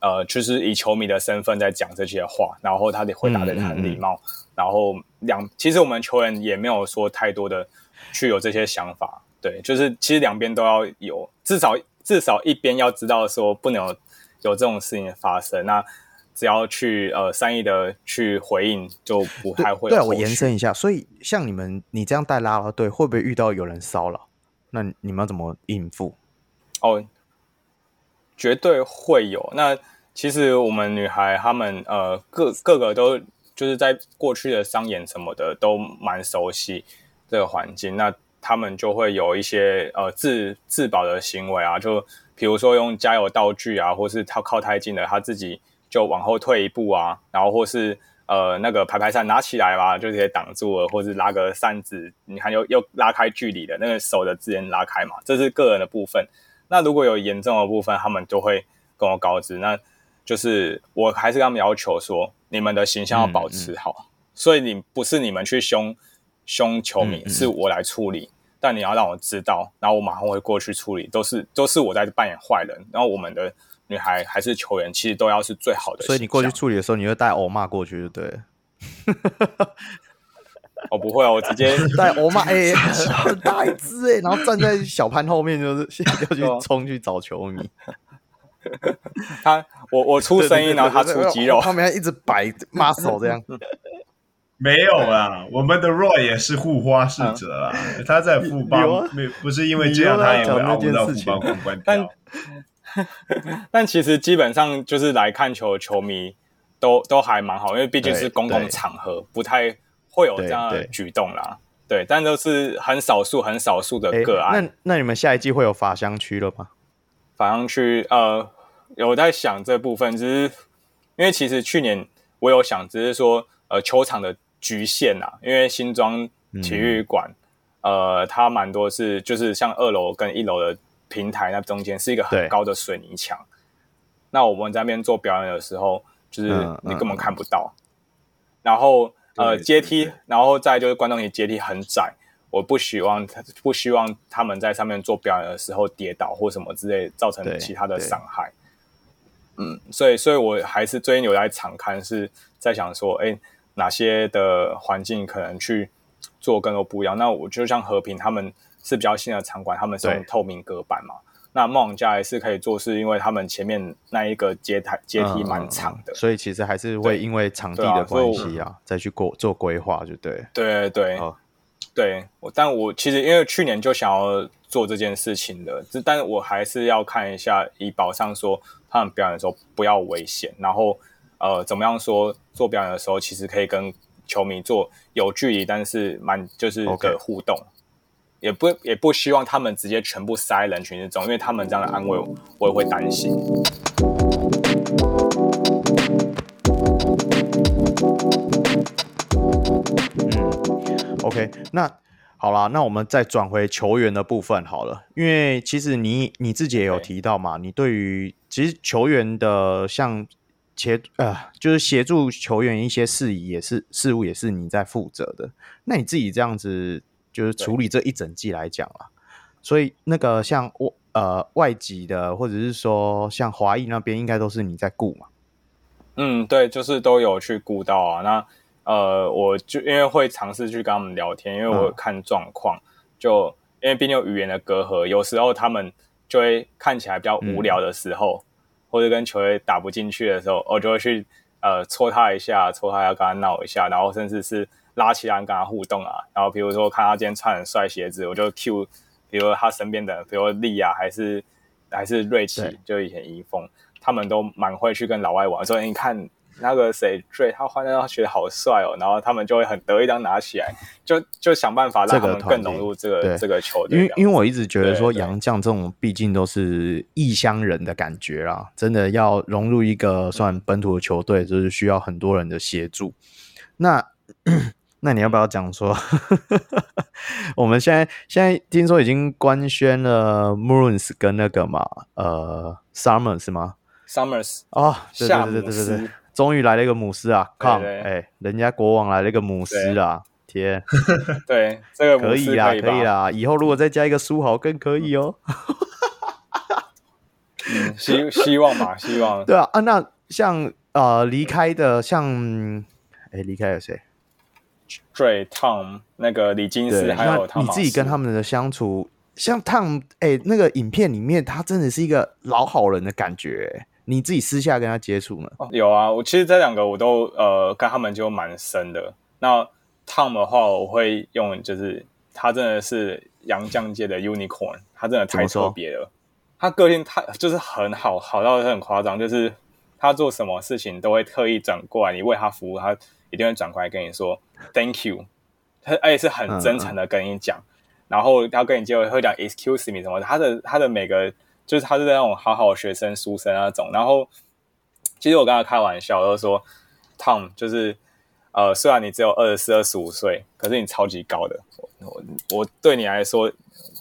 呃就是以球迷的身份在讲这些话，然后他的回答的很礼貌，嗯嗯嗯，然后两其实我们球员也没有说太多的去有这些想法，对，就是其实两边都要有至少。至少一边要知道说不能有有这种事情发生，那只要去呃善意的去回应，就不太会。对，对，我延伸一下，所以像你们你这样带啦啦队，会不会遇到有人骚扰？那你们要怎么应付？哦，绝对会有。那其实我们女孩她们呃各各个都就是在过去的商演什么的都蛮熟悉这个环境。那他们就会有一些呃自自保的行为啊，就比如说用加油道具啊，或是他靠太近了，他自己就往后退一步啊，然后或是呃那个排排扇拿起来吧，就直接挡住了，或是拉个扇子，你看又又拉开距离的那个手的自然拉开嘛，这是个人的部分。那如果有严重的部分，他们就会跟我告知，那就是我还是跟他们要求说，你们的形象要保持好，嗯嗯、所以你不是你们去凶凶球迷，是我来处理。但你要让我知道，然后我马上会过去处理，都是都是我在扮演坏人。然后我们的女孩还是球员，其实都要是最好的。所以你过去处理的时候，你会带欧骂过去，对不对？我 不会啊，我直接 带欧骂，哎、欸，很大一只哎、欸，然后站在小潘后面，就是现在要去冲去找球迷。他我我出声音，然后他出肌肉，他们还一直摆 muscle 这样。没有啊，我们的 Roy 也是护花使者啊，他在富邦，没不是因为这样，他也会熬不到富邦 但其实基本上就是来看球的球迷都都还蛮好，因为毕竟是公共场合，不太会有这样的举动啦。对，但都是很少数很少数的个案。那那你们下一季会有法香区了吗？法香区呃，有在想这部分，只是因为其实去年我有想，只是说呃球场的。局限啊，因为新庄体育馆，嗯、呃，它蛮多是就是像二楼跟一楼的平台，那中间是一个很高的水泥墙。那我们在那边做表演的时候，就是你根本看不到。嗯嗯、然后呃，阶梯，然后再就是观众席阶梯很窄，我不希望不希望他们在上面做表演的时候跌倒或什么之类，造成其他的伤害。嗯，所以所以我还是最近有在场看，是在想说，哎。哪些的环境可能去做更多不一样？那我就像和平，他们是比较新的场馆，他们是用透明隔板嘛。那梦想家也是可以做，是因为他们前面那一个阶台阶梯蛮长的，嗯，所以其实还是会因为场地的关系啊，啊再去过做规划，就对。对对，哦、对，我但我其实因为去年就想要做这件事情的，但是我还是要看一下以保上说。他们表演的时候不要危险，然后呃，怎么样说做表演的时候，其实可以跟球迷做有距离，但是蛮就是的互动，Okay. 也不也不希望他们直接全部塞人群之中，因为他们这样的安慰我也会担心。嗯，OK，那。好啦，那我们再转回球员的部分好了，因为其实你你自己也有提到嘛，你对于其实球员的像协呃，就是协助球员一些事宜也是事务也是你在负责的。那你自己这样子就是处理这一整季来讲啊，所以那个像外呃外籍的或者是说像华裔那边，应该都是你在顾嘛？嗯，对，就是都有去顾到啊。那呃，我就因为会尝试去跟他们聊天，因为我看状况，嗯、就因为毕竟有语言的隔阂，有时候他们就会看起来比较无聊的时候，嗯、或者跟球队打不进去的时候，我就会去呃戳他一下，戳他要跟他闹一下，然后甚至是拉起来跟他互动啊。然后比如说看他今天穿很帅鞋子，我就 cue，比如他身边的，比如说利亚还是还是瑞奇，就以前一峰，他们都蛮会去跟老外玩，所以你看。那个谁瑞他换，那双鞋好帅哦，然后他们就会很得意，当拿起来，就就想办法让他们更融入这个这个，这个球队。因为因为我一直觉得说洋将这种毕竟都是异乡人的感觉啦，真的要融入一个算本土的球队，就是需要很多人的协助。那那你要不要讲说，我们现在现在听说已经官宣了 Maroons 跟那个嘛，呃，Summers 是吗？Summers 哦，对对对对对对。终于来了一个姆斯啊！看，哎，人家国王来了一个姆斯啊！天，对，这个可以啦，可以啦。以后如果再加一个书豪，更可以哦。嗯，希希望吧，希望。对啊，啊，那像呃离开的，像哎离开了谁？Dre、Tom 那个李金斯，还有你自己跟他们的相处，像 Tom 哎，那个影片里面，他真的是一个老好人的感觉。你自己私下跟他接触吗？有啊，我其实这两个我都呃跟他们就蛮深的。那 Tom 的话，我会用就是他真的是洋将界的 unicorn，他真的太特别了。他个性太就是很好，好到很夸张，就是他做什么事情都会特意转过来，你为他服务，他一定会转过来跟你说 Thank you。他而且是很真诚的跟你讲，嗯嗯然后他跟你就会讲 Excuse me 什么，他的他的每个。就是他是那种好好的学生、书生那种，然后其实我跟他开玩笑，我就是说，Tom，就是呃，虽然你只有二十四、二十五岁，可是你超级高的。我我我对你来说，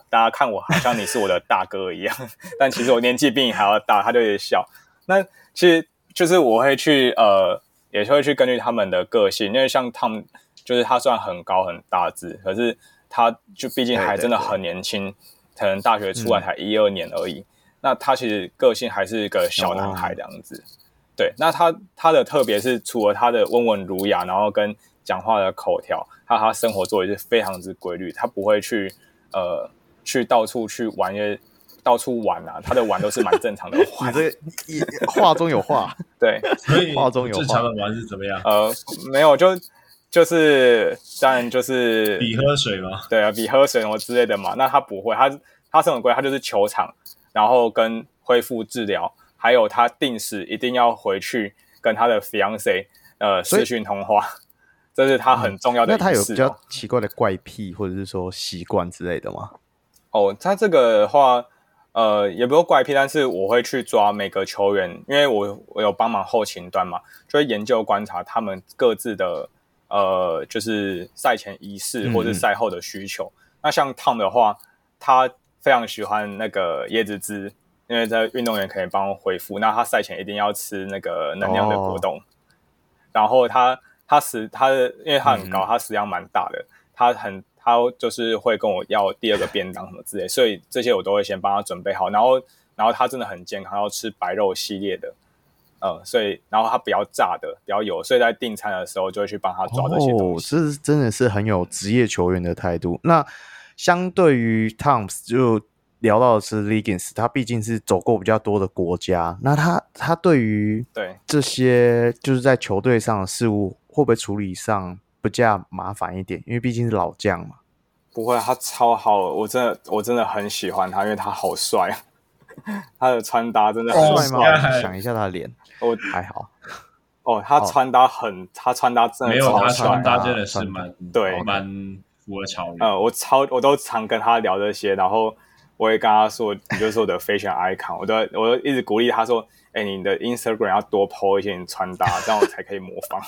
大家看我好像你是我的大哥一样，但其实我年纪比你还要大。他就会笑。那其实就是我会去呃，也会去根据他们的个性，因为像 Tom，就是他虽然很高很大只，可是他就毕竟还真的很年轻，对对对，可能大学出来才一二年而已。嗯那他其实个性还是一个小男孩这样子，oh. 对。那他他的特别是除了他的温文儒雅，然后跟讲话的口条，还有他生活作息是非常之规律。他不会去呃去到处去玩，因为到处玩啊，他的玩都是蛮正常的 玩。这话中有话，对，所以话中有话。正常的玩是怎么样？呃，没有，就就是当然就是比喝水嘛，对啊，比喝水什么之类的嘛。那他不会，他他是很贵，他就是球场。然后跟恢复治疗，还有他定时一定要回去跟他的 fiance 呃视讯通话，这是他很重要的、嗯。那他有比较奇怪的怪癖或者是说习惯之类的吗？哦，他这个的话，呃，也不是怪癖，但是我会去抓每个球员，因为我我有帮忙后勤端嘛，就会研究观察他们各自的呃，就是赛前仪式或者是赛后的需求。嗯、那像 Tom 的话，他。非常喜欢那个椰子汁，因为在运动员可以帮我恢复。那他赛前一定要吃那个能量的果冻，哦、然后他他食他的，因为他很高，嗯、他食量蛮大的，他很他就是会跟我要第二个便当什么之类，所以这些我都会先帮他准备好。然后然后他真的很健康，要吃白肉系列的，呃，所以然后他比较炸的，比较油，所以在订餐的时候就会去帮他抓这些东西。哦，这真的是很有职业球员的态度。那。相对于 Toms 就聊到的是 Legends，他毕竟是走过比较多的国家，那他他对于对这些就是在球队上的事务会不会处理上比较麻烦一点？因为毕竟是老将嘛。不会，他超好，我真的我真的很喜欢他，因为他好帅。他的穿搭真的很帅吗？想一下他的脸，我还好。哦，他穿搭很，他穿搭真的没有他超帅穿搭真的是蛮对蛮符合潮流。呃，我超我都常跟他聊这些，然后我也跟他说，你就是我的 fashion icon，我都我都一直鼓励他说，哎，你的 Instagram 要多 po 一些你穿搭，这样我才可以模仿。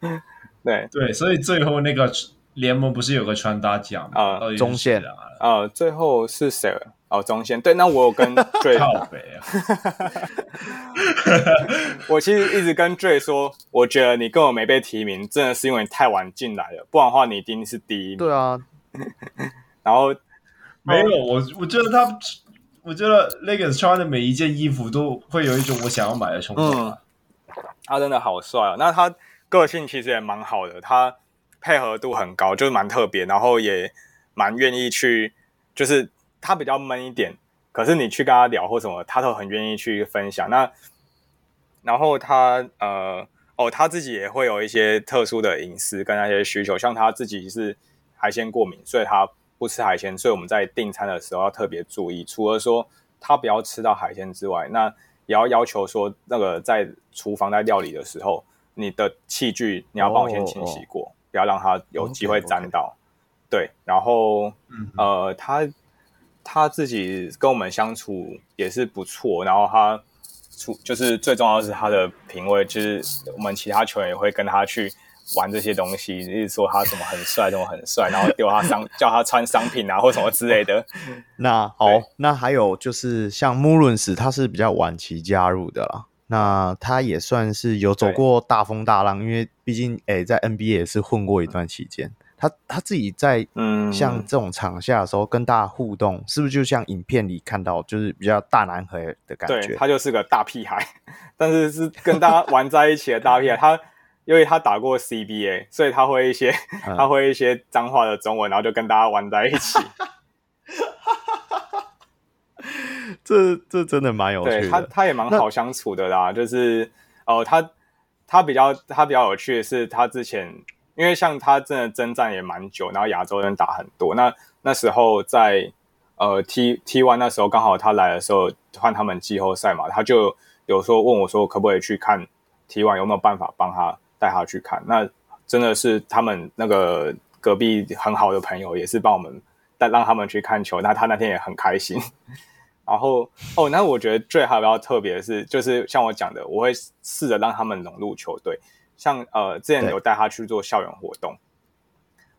对对，所以最后那个联盟不是有个穿搭奖吗？呃到底是中线谁啊呃，最后是谁？哦，中线。对，那我有跟 Dre，靠北啊！我其实一直跟 Dre 说，我觉得你跟我没被提名，真的是因为你太晚进来了，不然的话你一定是第一名。对啊，然后没有我，我觉得他，我觉得 Legends 穿的每一件衣服都会有一种我想要买的冲动嗯。他真的好帅哦。那他个性其实也蛮好的，他配合度很高，就是蛮特别，然后也蛮愿意去，就是。他比较闷一点，可是你去跟他聊或什么，他都很愿意去分享。那然后他呃哦，他自己也会有一些特殊的隐私跟那些需求，像他自己是海鲜过敏，所以他不吃海鲜，所以我们在订餐的时候要特别注意。除了说他不要吃到海鲜之外，那也要要求说那个在厨房在料理的时候，你的器具你要帮我先清洗过，不要让他有机会沾到。Okay, okay. 对，然后、嗯、呃他。他自己跟我们相处也是不错，然后他出就是最重要的是他的品味，就是我们其他球员也会跟他去玩这些东西，一直说他什么很帅，怎么很帅，然后丢他商叫他穿商品啊或什么之类的。那好，那还有就是像穆伦斯，他是比较晚期加入的啦，那他也算是有走过大风大浪，因为毕竟诶、欸、在 NBA 也是混过一段期间。他他自己在嗯，像这种场下的时候跟大家互动，嗯、是不是就像影片里看到，就是比较大男孩的感觉？对，他就是个大屁孩，但是是跟大家玩在一起的大屁孩。他因为他打过 CBA，所以他会一些、嗯、他会一些脏话的中文，然后就跟大家玩在一起。这这真的蛮有趣的。对他他也蛮好相处的啦，就是哦、呃，他他比较他比较有趣的是他之前。因为像他真的征战也蛮久，然后亚洲人打很多。那那时候在呃 T T One 那时候刚好他来的时候换他们季后赛嘛，他就有说问我说可不可以去看 T One 有没有办法帮他带他去看。那真的是他们那个隔壁很好的朋友也是帮我们带让他们去看球，那他那天也很开心。然后哦，那我觉得最还比较特别的是，就是像我讲的，我会试着让他们融入球队。像呃，之前有带他去做校园活动，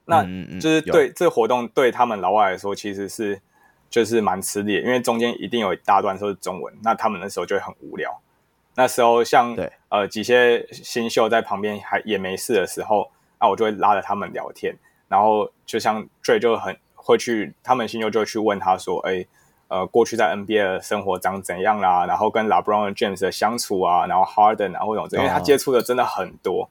那就是对，对这个活动对他们老外来说，其实是就是蛮吃力的，因为中间一定有一大段都是中文，那他们那时候就会很无聊。那时候像呃几些新秀在旁边还也没事的时候，那我就会拉着他们聊天，然后就像 Dre 就很会去，他们新秀就会去问他说：“哎。”呃，过去在 NBA 的生活长怎样啦？然后跟 LeBron James 的相处啊，然后 Harden 啊，或者因为他接触的真的很多，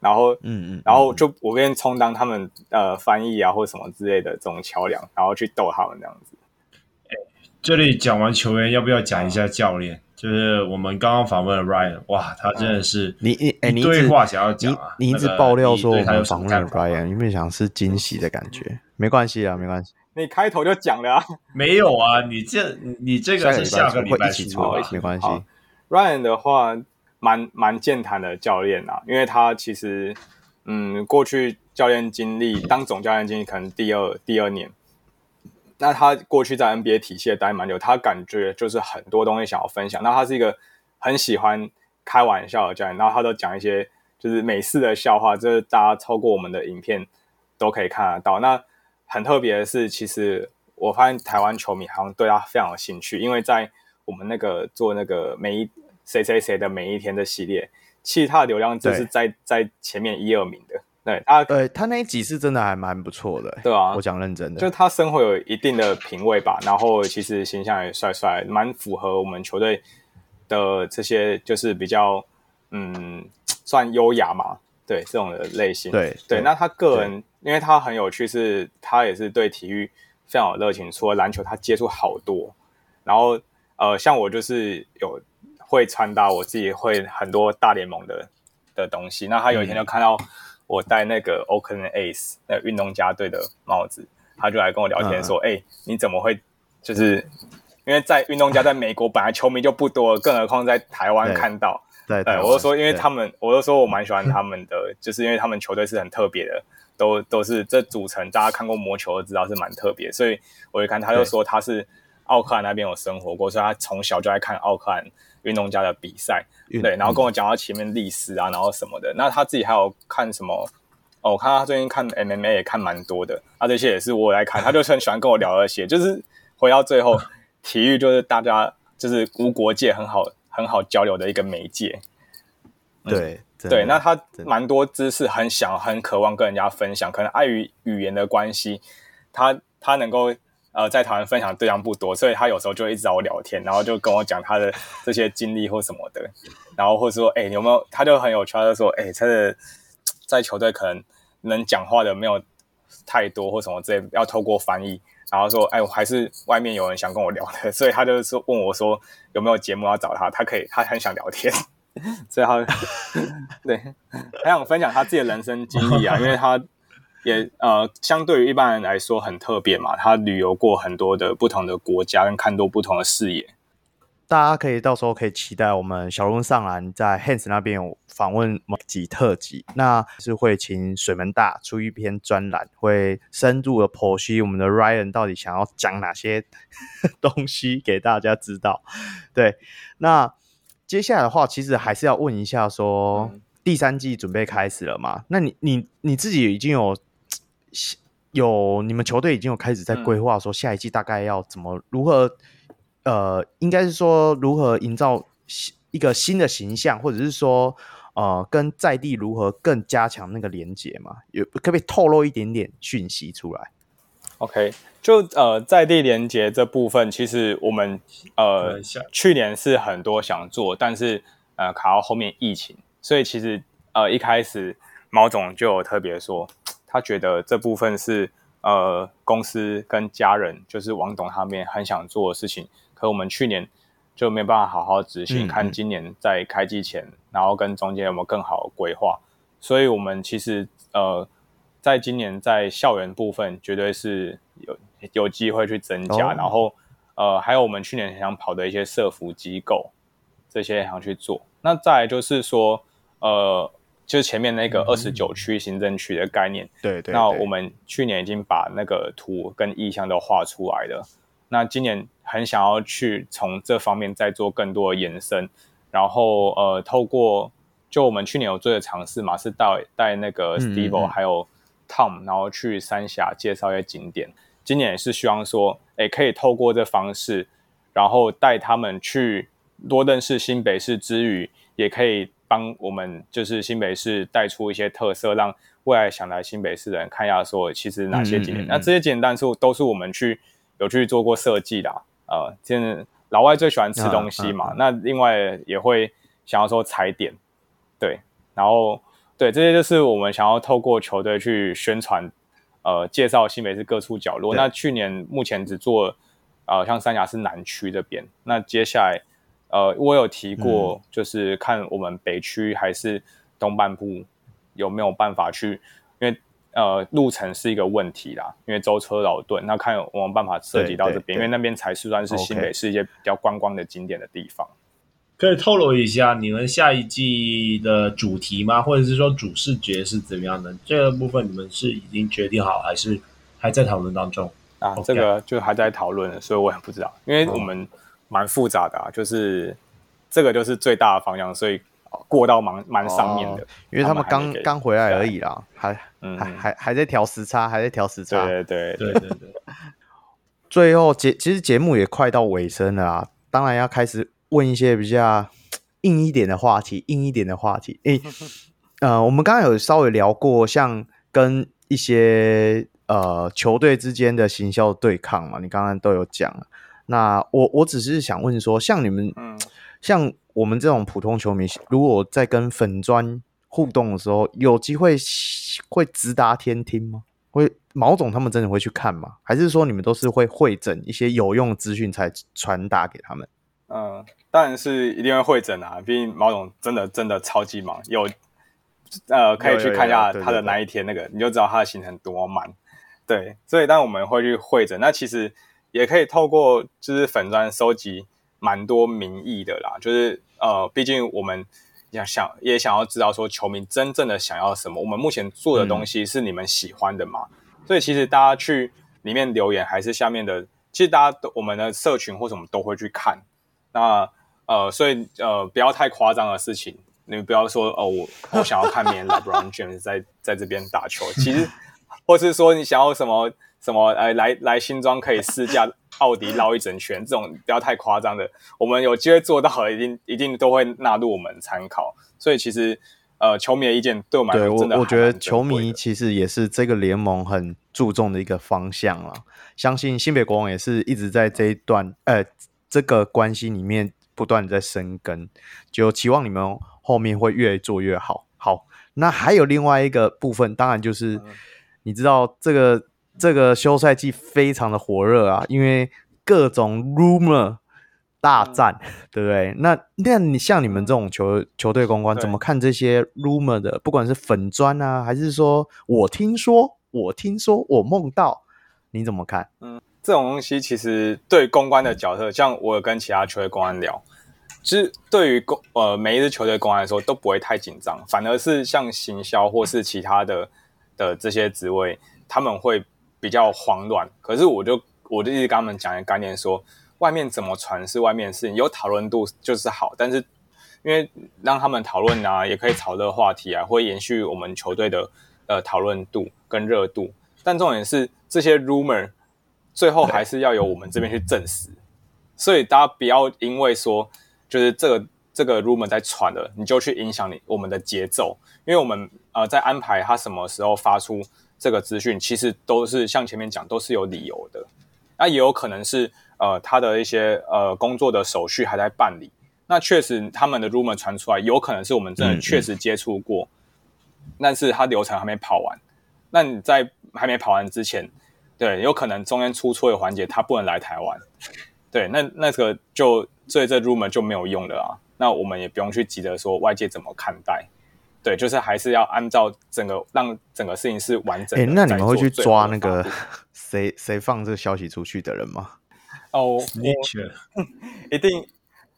然后嗯嗯，然后就我跟充当他们呃翻译啊，或什么之类的这种桥梁，然后去逗他们这样子。哎，这里讲完球员，要不要讲一下教练？就是我们刚刚访问了 Ryan，哇，他真的是你你哎，你对话想要讲啊，你一直爆料说我们访问了 Ryan，有没有想是惊喜的感觉？没关系啊，没关系。你开头就讲了啊？没有啊，你这你这个是下个礼拜出啊，没关系。Ryan 的话，蛮蛮健谈的教练啊，因为他其实嗯，过去教练经历当总教练经历可能第二第二年，那他过去在 NBA 体系待蛮久，他感觉就是很多东西想要分享。那他是一个很喜欢开玩笑的教练，然后他都讲一些就是美式的笑话，就是大家透过我们的影片都可以看得到。那很特别的是，其实我发现台湾球迷好像对他非常有兴趣，因为在我们那个做那个每一谁谁谁的每一天的系列，其实他的流量就是在在前面一二名的。对，他对他那一集是真的还蛮不错的，对啊，我讲认真的，就他生活有一定的品味吧，然后其实形象也帅帅，蛮符合我们球队的这些，就是比较嗯，算优雅嘛，对这种的类型。对对，那他个人。因为他很有趣，是他也是对体育非常有热情。除了篮球，他接触好多。然后，呃，像我就是有会穿搭，我自己会很多大联盟的的东西。那他有一天就看到我戴那个 Oakland A's 那个运动家队的帽子，他就来跟我聊天说：“哎、嗯欸，你怎么会就是因为在运动家在美国本来球迷就不多，更何况在台湾看到。对，对，我就说，因为他们，我就说我蛮喜欢他们的，就是因为他们球队是很特别的，都都是这组成，大家看过魔球都知道是蛮特别，所以我一看他就说他是奥克兰那边有生活过，所以他从小就爱看奥克兰运动家的比赛，对，然后跟我讲到前面历史啊，然后什么的，那他自己还有看什么？哦，我看他最近看 MMA 也看蛮多的，啊，这些也是我来看，他就很喜欢跟我聊这些，就是回到最后，体育就是大家就是无国界很好。很好交流的一个媒介，对、嗯、对，那他蛮多知识，很想很渴望跟人家分享，可能碍于语言的关系，他他能够呃在台湾分享的对象不多，所以他有时候就一直找我聊天，然后就跟我讲他的这些经历或什么的，然后或者说哎、欸、有没有，他就很有趣，他就说哎、欸、他的在球队可能能讲话的没有太多或什么之类，要透过翻译。然后说，哎，我还是外面有人想跟我聊的，所以他就是问我说有没有节目要找他，他可以，他很想聊天，所以他 对，他想分享他自己的人生经历啊，因为他也呃，相对于一般人来说很特别嘛，他旅游过很多的不同的国家，跟看多不同的视野。大家可以到时候可以期待我们小龙上篮在 Hands 那边有访问某集特辑，那是会请水门大出一篇专栏，会深入的剖析我们的 Ryan 到底想要讲哪些东西给大家知道。对，那接下来的话，其实还是要问一下说，第三季准备开始了吗？那你你你自己已经有有你们球队已经有开始在规划说下一季大概要怎么如何？呃，应该是说如何营造一个新的形象，或者是说，呃，跟在地如何更加强那个连接嘛？有可不可以透露一点点讯息出来？OK，就呃在地连接这部分，其实我们呃去年是很多想做，但是呃卡到后面疫情，所以其实呃一开始毛总就有特别说，他觉得这部分是呃公司跟家人，就是王董他们很想做的事情。可我们去年就没办法好好执行，看今年在开季前，然后跟中间有没有更好的规划。所以，我们其实呃，在今年在校园部分绝对是有有机会去增加。哦、然后呃，还有我们去年想跑的一些社服机构，这些想去做。那再来就是说，呃，就是前面那个二十九区行政区的概念，对，对对。那我们去年已经把那个图跟意向都画出来了。那今年很想要去从这方面再做更多的延伸，然后呃，透过就我们去年有做的尝试嘛，是带带那个 Steve 还有 Tom，然后去三峡介绍一些景点。今年也是希望说，诶，可以透过这方式，然后带他们去多认识新北市之余，也可以帮我们就是新北市带出一些特色，让未来想来新北市的人看一下说，其实哪些景点。嗯嗯嗯，那这些景点是都是我们去。有去做过设计的，呃，现在老外最喜欢吃东西嘛，啊啊、那另外也会想要说踩点，对，然后对，这些就是我们想要透过球队去宣传，呃，介绍新北市各处角落。那去年目前只做，呃，像三峡是南区这边，那接下来，呃，我有提过，就是看我们北区还是东半部有没有办法去，因为。呃，路程是一个问题啦，因为舟车劳顿，那看有没有办法涉及到这边，因为那边才是算是新北市一些比较观光的景点的地方。可以透露一下你们下一季的主题吗？或者是说主视觉是怎么样的？这个部分你们是已经决定好，还是还在讨论当中？啊这个就还在讨论，所以我也不知道，因为我们蛮复杂的啊，就是这个就是最大的方向，所以。过到蛮蛮上面的，哦，因为他们刚刚回来而已啦，还还还还在调时差，还在调时差。对对对对对，对。最后节其实节目也快到尾声了啊，当然要开始问一些比较硬一点的话题，硬一点的话题。诶、欸，呃，我们刚刚有稍微聊过，像跟一些呃球队之间的行销对抗嘛，你刚刚都有讲。那我我只是想问说，像你们，嗯、像。我们这种普通球迷，如果在跟粉砖互动的时候，有机会会直达天听吗？会毛总他们真的会去看吗？还是说你们都是会会诊一些有用的资讯才传达给他们？嗯，当然是一定会会整啊，毕竟毛总真的真的超级忙，有呃可以去看一下他的那一天那个，你就知道他的行程多满。对，所以当我们会去会诊，那其实也可以透过就是粉砖收集蛮多民意的啦，就是呃，毕竟我们想想也想要知道说球迷真正的想要什么，我们目前做的东西是你们喜欢的嘛？嗯、所以其实大家去里面留言还是下面的，其实大家都我们的社群或什么都会去看。那呃，所以呃，不要太夸张的事情，你不要说哦，我我想要看明年 LeBron James 在在这边打球，其实或是说你想要什么。什么？呃，来来新庄可以试驾奥迪绕一整圈，这种不要太夸张的。我们有机会做到的，一定一定都会纳入我们参考。所以其实，呃，球迷的意见对我们来说真的，我我觉得球迷其实也是这个联盟很注重的一个方向了。相信新北国王也是一直在这一段呃这个关系里面不断的在生根，就期望你们后面会越做越好。好，那还有另外一个部分，当然就是、嗯、你知道这个。这个休赛季非常的火热啊，因为各种 rumor 大战，嗯、对不对？那那你像你们这种球球队公关，怎么看这些 rumor 的？不管是粉砖啊，还是说我听说，我听说，我梦到，你怎么看？嗯，这种东西其实对公关的角色，像我有跟其他球队公关聊，其实对于公呃每一支球队公关来说都不会太紧张，反而是像行销或是其他的的这些职位，他们会。比较慌乱，可是我就我就一直跟他们讲一个概念说，外面怎么传是外面的事情，有讨论度就是好，但是因为让他们讨论啊，也可以炒热话题啊，会延续我们球队的呃讨论度跟热度。但重点是这些 rumor 最后还是要由我们这边去证实，所以大家不要因为说就是这个这个 rumor 在传了，你就去影响你我们的节奏，因为我们呃在安排他什么时候发出。这个资讯其实都是像前面讲，都是有理由的。那也有可能是呃，他的一些呃工作的手续还在办理。那确实他们的 rumor 传出来，有可能是我们真的确实接触过，嗯嗯，但是他流程还没跑完。那你在还没跑完之前，对，有可能中间出错的环节，他不能来台湾。对，那那个就所以这 rumor 就没有用了啊。那我们也不用去急着说外界怎么看待。对，就是还是要按照整个让整个事情是完整的。哎，那你们会去抓那个 谁谁放这个消息出去的人吗？哦，我 一定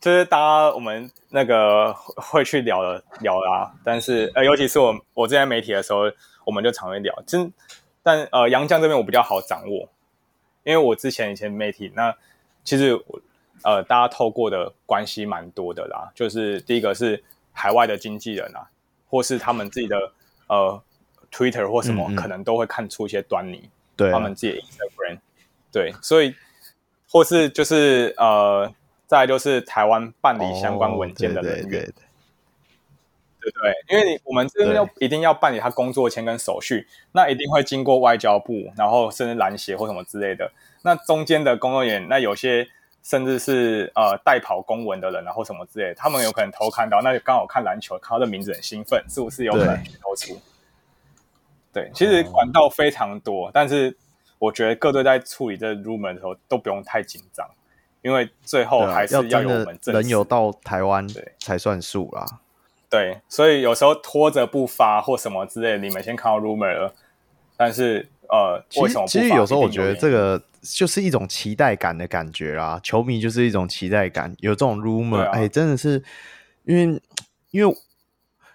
就是大家我们那个会去聊的聊啦。但是呃，尤其是我我之前媒体的时候，我们就常会聊。真但呃，杨绛这边我比较好掌握，因为我之前以前媒体那其实呃，大家透过的关系蛮多的啦。就是第一个是海外的经纪人啊。或是他们自己的呃 Twitter 或什么，嗯嗯可能都会看出一些端倪。对，他们自己的 Instagram，对，所以或是就是呃，再来就是台湾办理相关文件的人员，哦、对，对，对，对，对对，因为你我们这边要一定要办理他工作签跟手续，那一定会经过外交部，然后甚至篮协或什么之类的。那中间的工作人员，那有些。甚至是呃代跑公文的人然后什么之类的，他们有可能偷看到，那就刚好看篮球，看到这名字很兴奋，是不是有可能偷出？对，其实管道非常多，但是我觉得各队在处理这 rumor 的时候都不用太紧张，因为最后还是要有我们人有到台湾对才算数啦。对，所以有时候拖着不发或什么之类的，你们先看到 rumor 了，但是呃，为什么？其实有时候我觉得这个。就是一种期待感的感觉啦，球迷就是一种期待感，有这种 rumor，哎、啊欸，真的是因为因为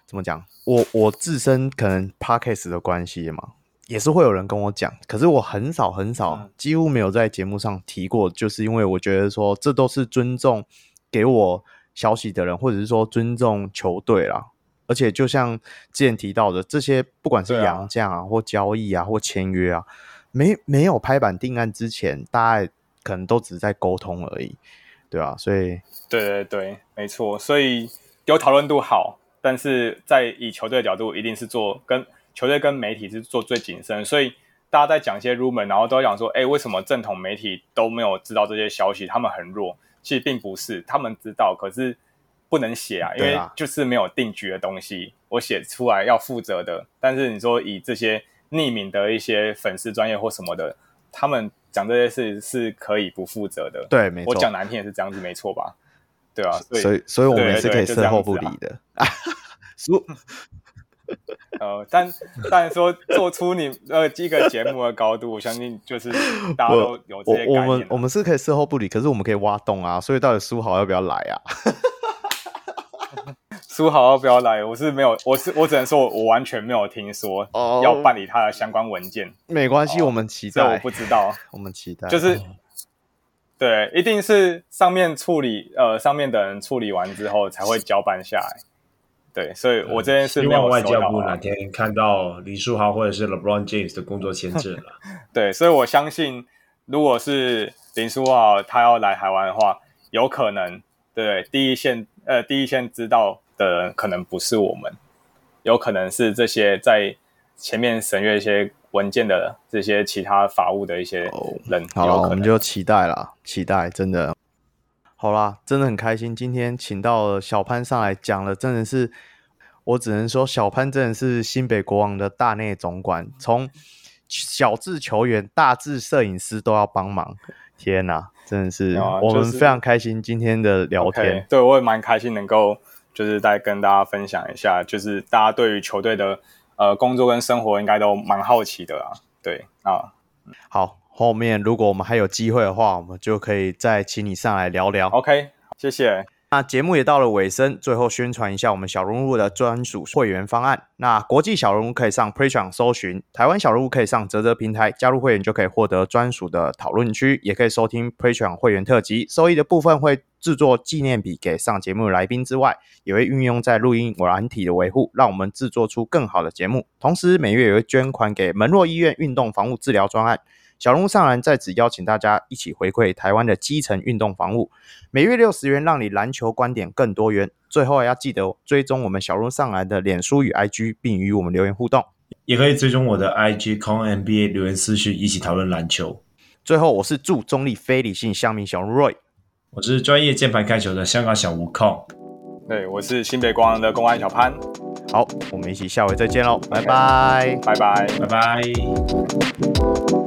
怎么讲，我我自身可能 podcast 的关系嘛，也是会有人跟我讲，可是我很少很少，嗯、几乎没有在节目上提过，就是因为我觉得说这都是尊重给我消息的人，或者是说尊重球队啦，而且就像之前提到的，这些不管是洋将啊，啊或交易啊，或签约啊。没没有拍板定案之前，大家可能都只是在沟通而已，对啊？所以，对对对，没错。所以有讨论度好，但是在以球队的角度，一定是做跟球队跟媒体是做最谨慎。所以大家在讲一些 rumor，然后都讲说，哎，为什么正统媒体都没有知道这些消息？他们很弱。其实并不是，他们知道，可是不能写啊，因为就是没有定局的东西，我写出来要负责的。但是你说以这些。匿名的一些粉丝专业或什么的，他们讲这些事是可以不负责的。对，没错。我讲难听也是这样子，没错吧？对啊，所以，所以我们也是可以事后不理的。啊 呃，但但说做出你呃一个节目的高度，我相信就是大家都有这些概念。我们我们是可以事后不理，可是我们可以挖洞啊。所以到底书豪要不要来啊？书豪要不要来？我是没有，我是我只能说我，完全没有听说要办理他的相关文件。没关系，我们期待。这我不知道，我们期待。就是对，一定是上面处理呃上面的人处理完之后才会交办下来。对，所以我这边是没有外交部哪天看到林书豪或者是 LeBron James 的工作签证了。对，所以我相信，如果是林书豪他要来台湾的话，有可能对第一线呃第一线知道的人可能不是我们，有可能是这些在前面审阅一些文件的这些其他法务的一些人。好了，我们就期待了，期待真的。好啦，真的很开心，今天请到了小潘上来讲了，真的是，我只能说小潘真的是新北国王的大内总管，从小至球员，大至摄影师都要帮忙。天哪，真的是，我们非常开心今天的聊天。Okay, 对，我也蛮开心能够就是再跟大家分享一下，就是大家对于球队的呃工作跟生活应该都蛮好奇的啊。对啊，好。后面如果我们还有机会的话，我们就可以再请你上来聊聊。OK，谢谢。那节目也到了尾声，最后宣传一下我们小人物的专属会员方案。那国际小人物可以上 Patreon 搜寻，台湾小人物可以上泽泽平台加入会员，就可以获得专属的讨论区，也可以收听 Patreon 会员特辑。收益的部分会制作纪念品给上节目的来宾之外，也会运用在录音软体的维护，让我们制作出更好的节目。同时每月也会捐款给门诺医院运动防护治疗专案。小人物上篮在此邀请大家一起回馈台湾的基层运动防务，每月六十元，让你篮球观点更多元。最后要记得追踪我们小人物上篮的脸书与 IG，并与我们留言互动，也可以追踪我的 IG Kong NBA 留言私讯，一起讨论篮球。最后，我是祝中立非理性乡民小人物 Roy，我是专业键盘看球的香港小吴 Kong，对，我是新北国王的公安小潘。好，我们一起下回再见喽.拜拜，拜拜，拜拜。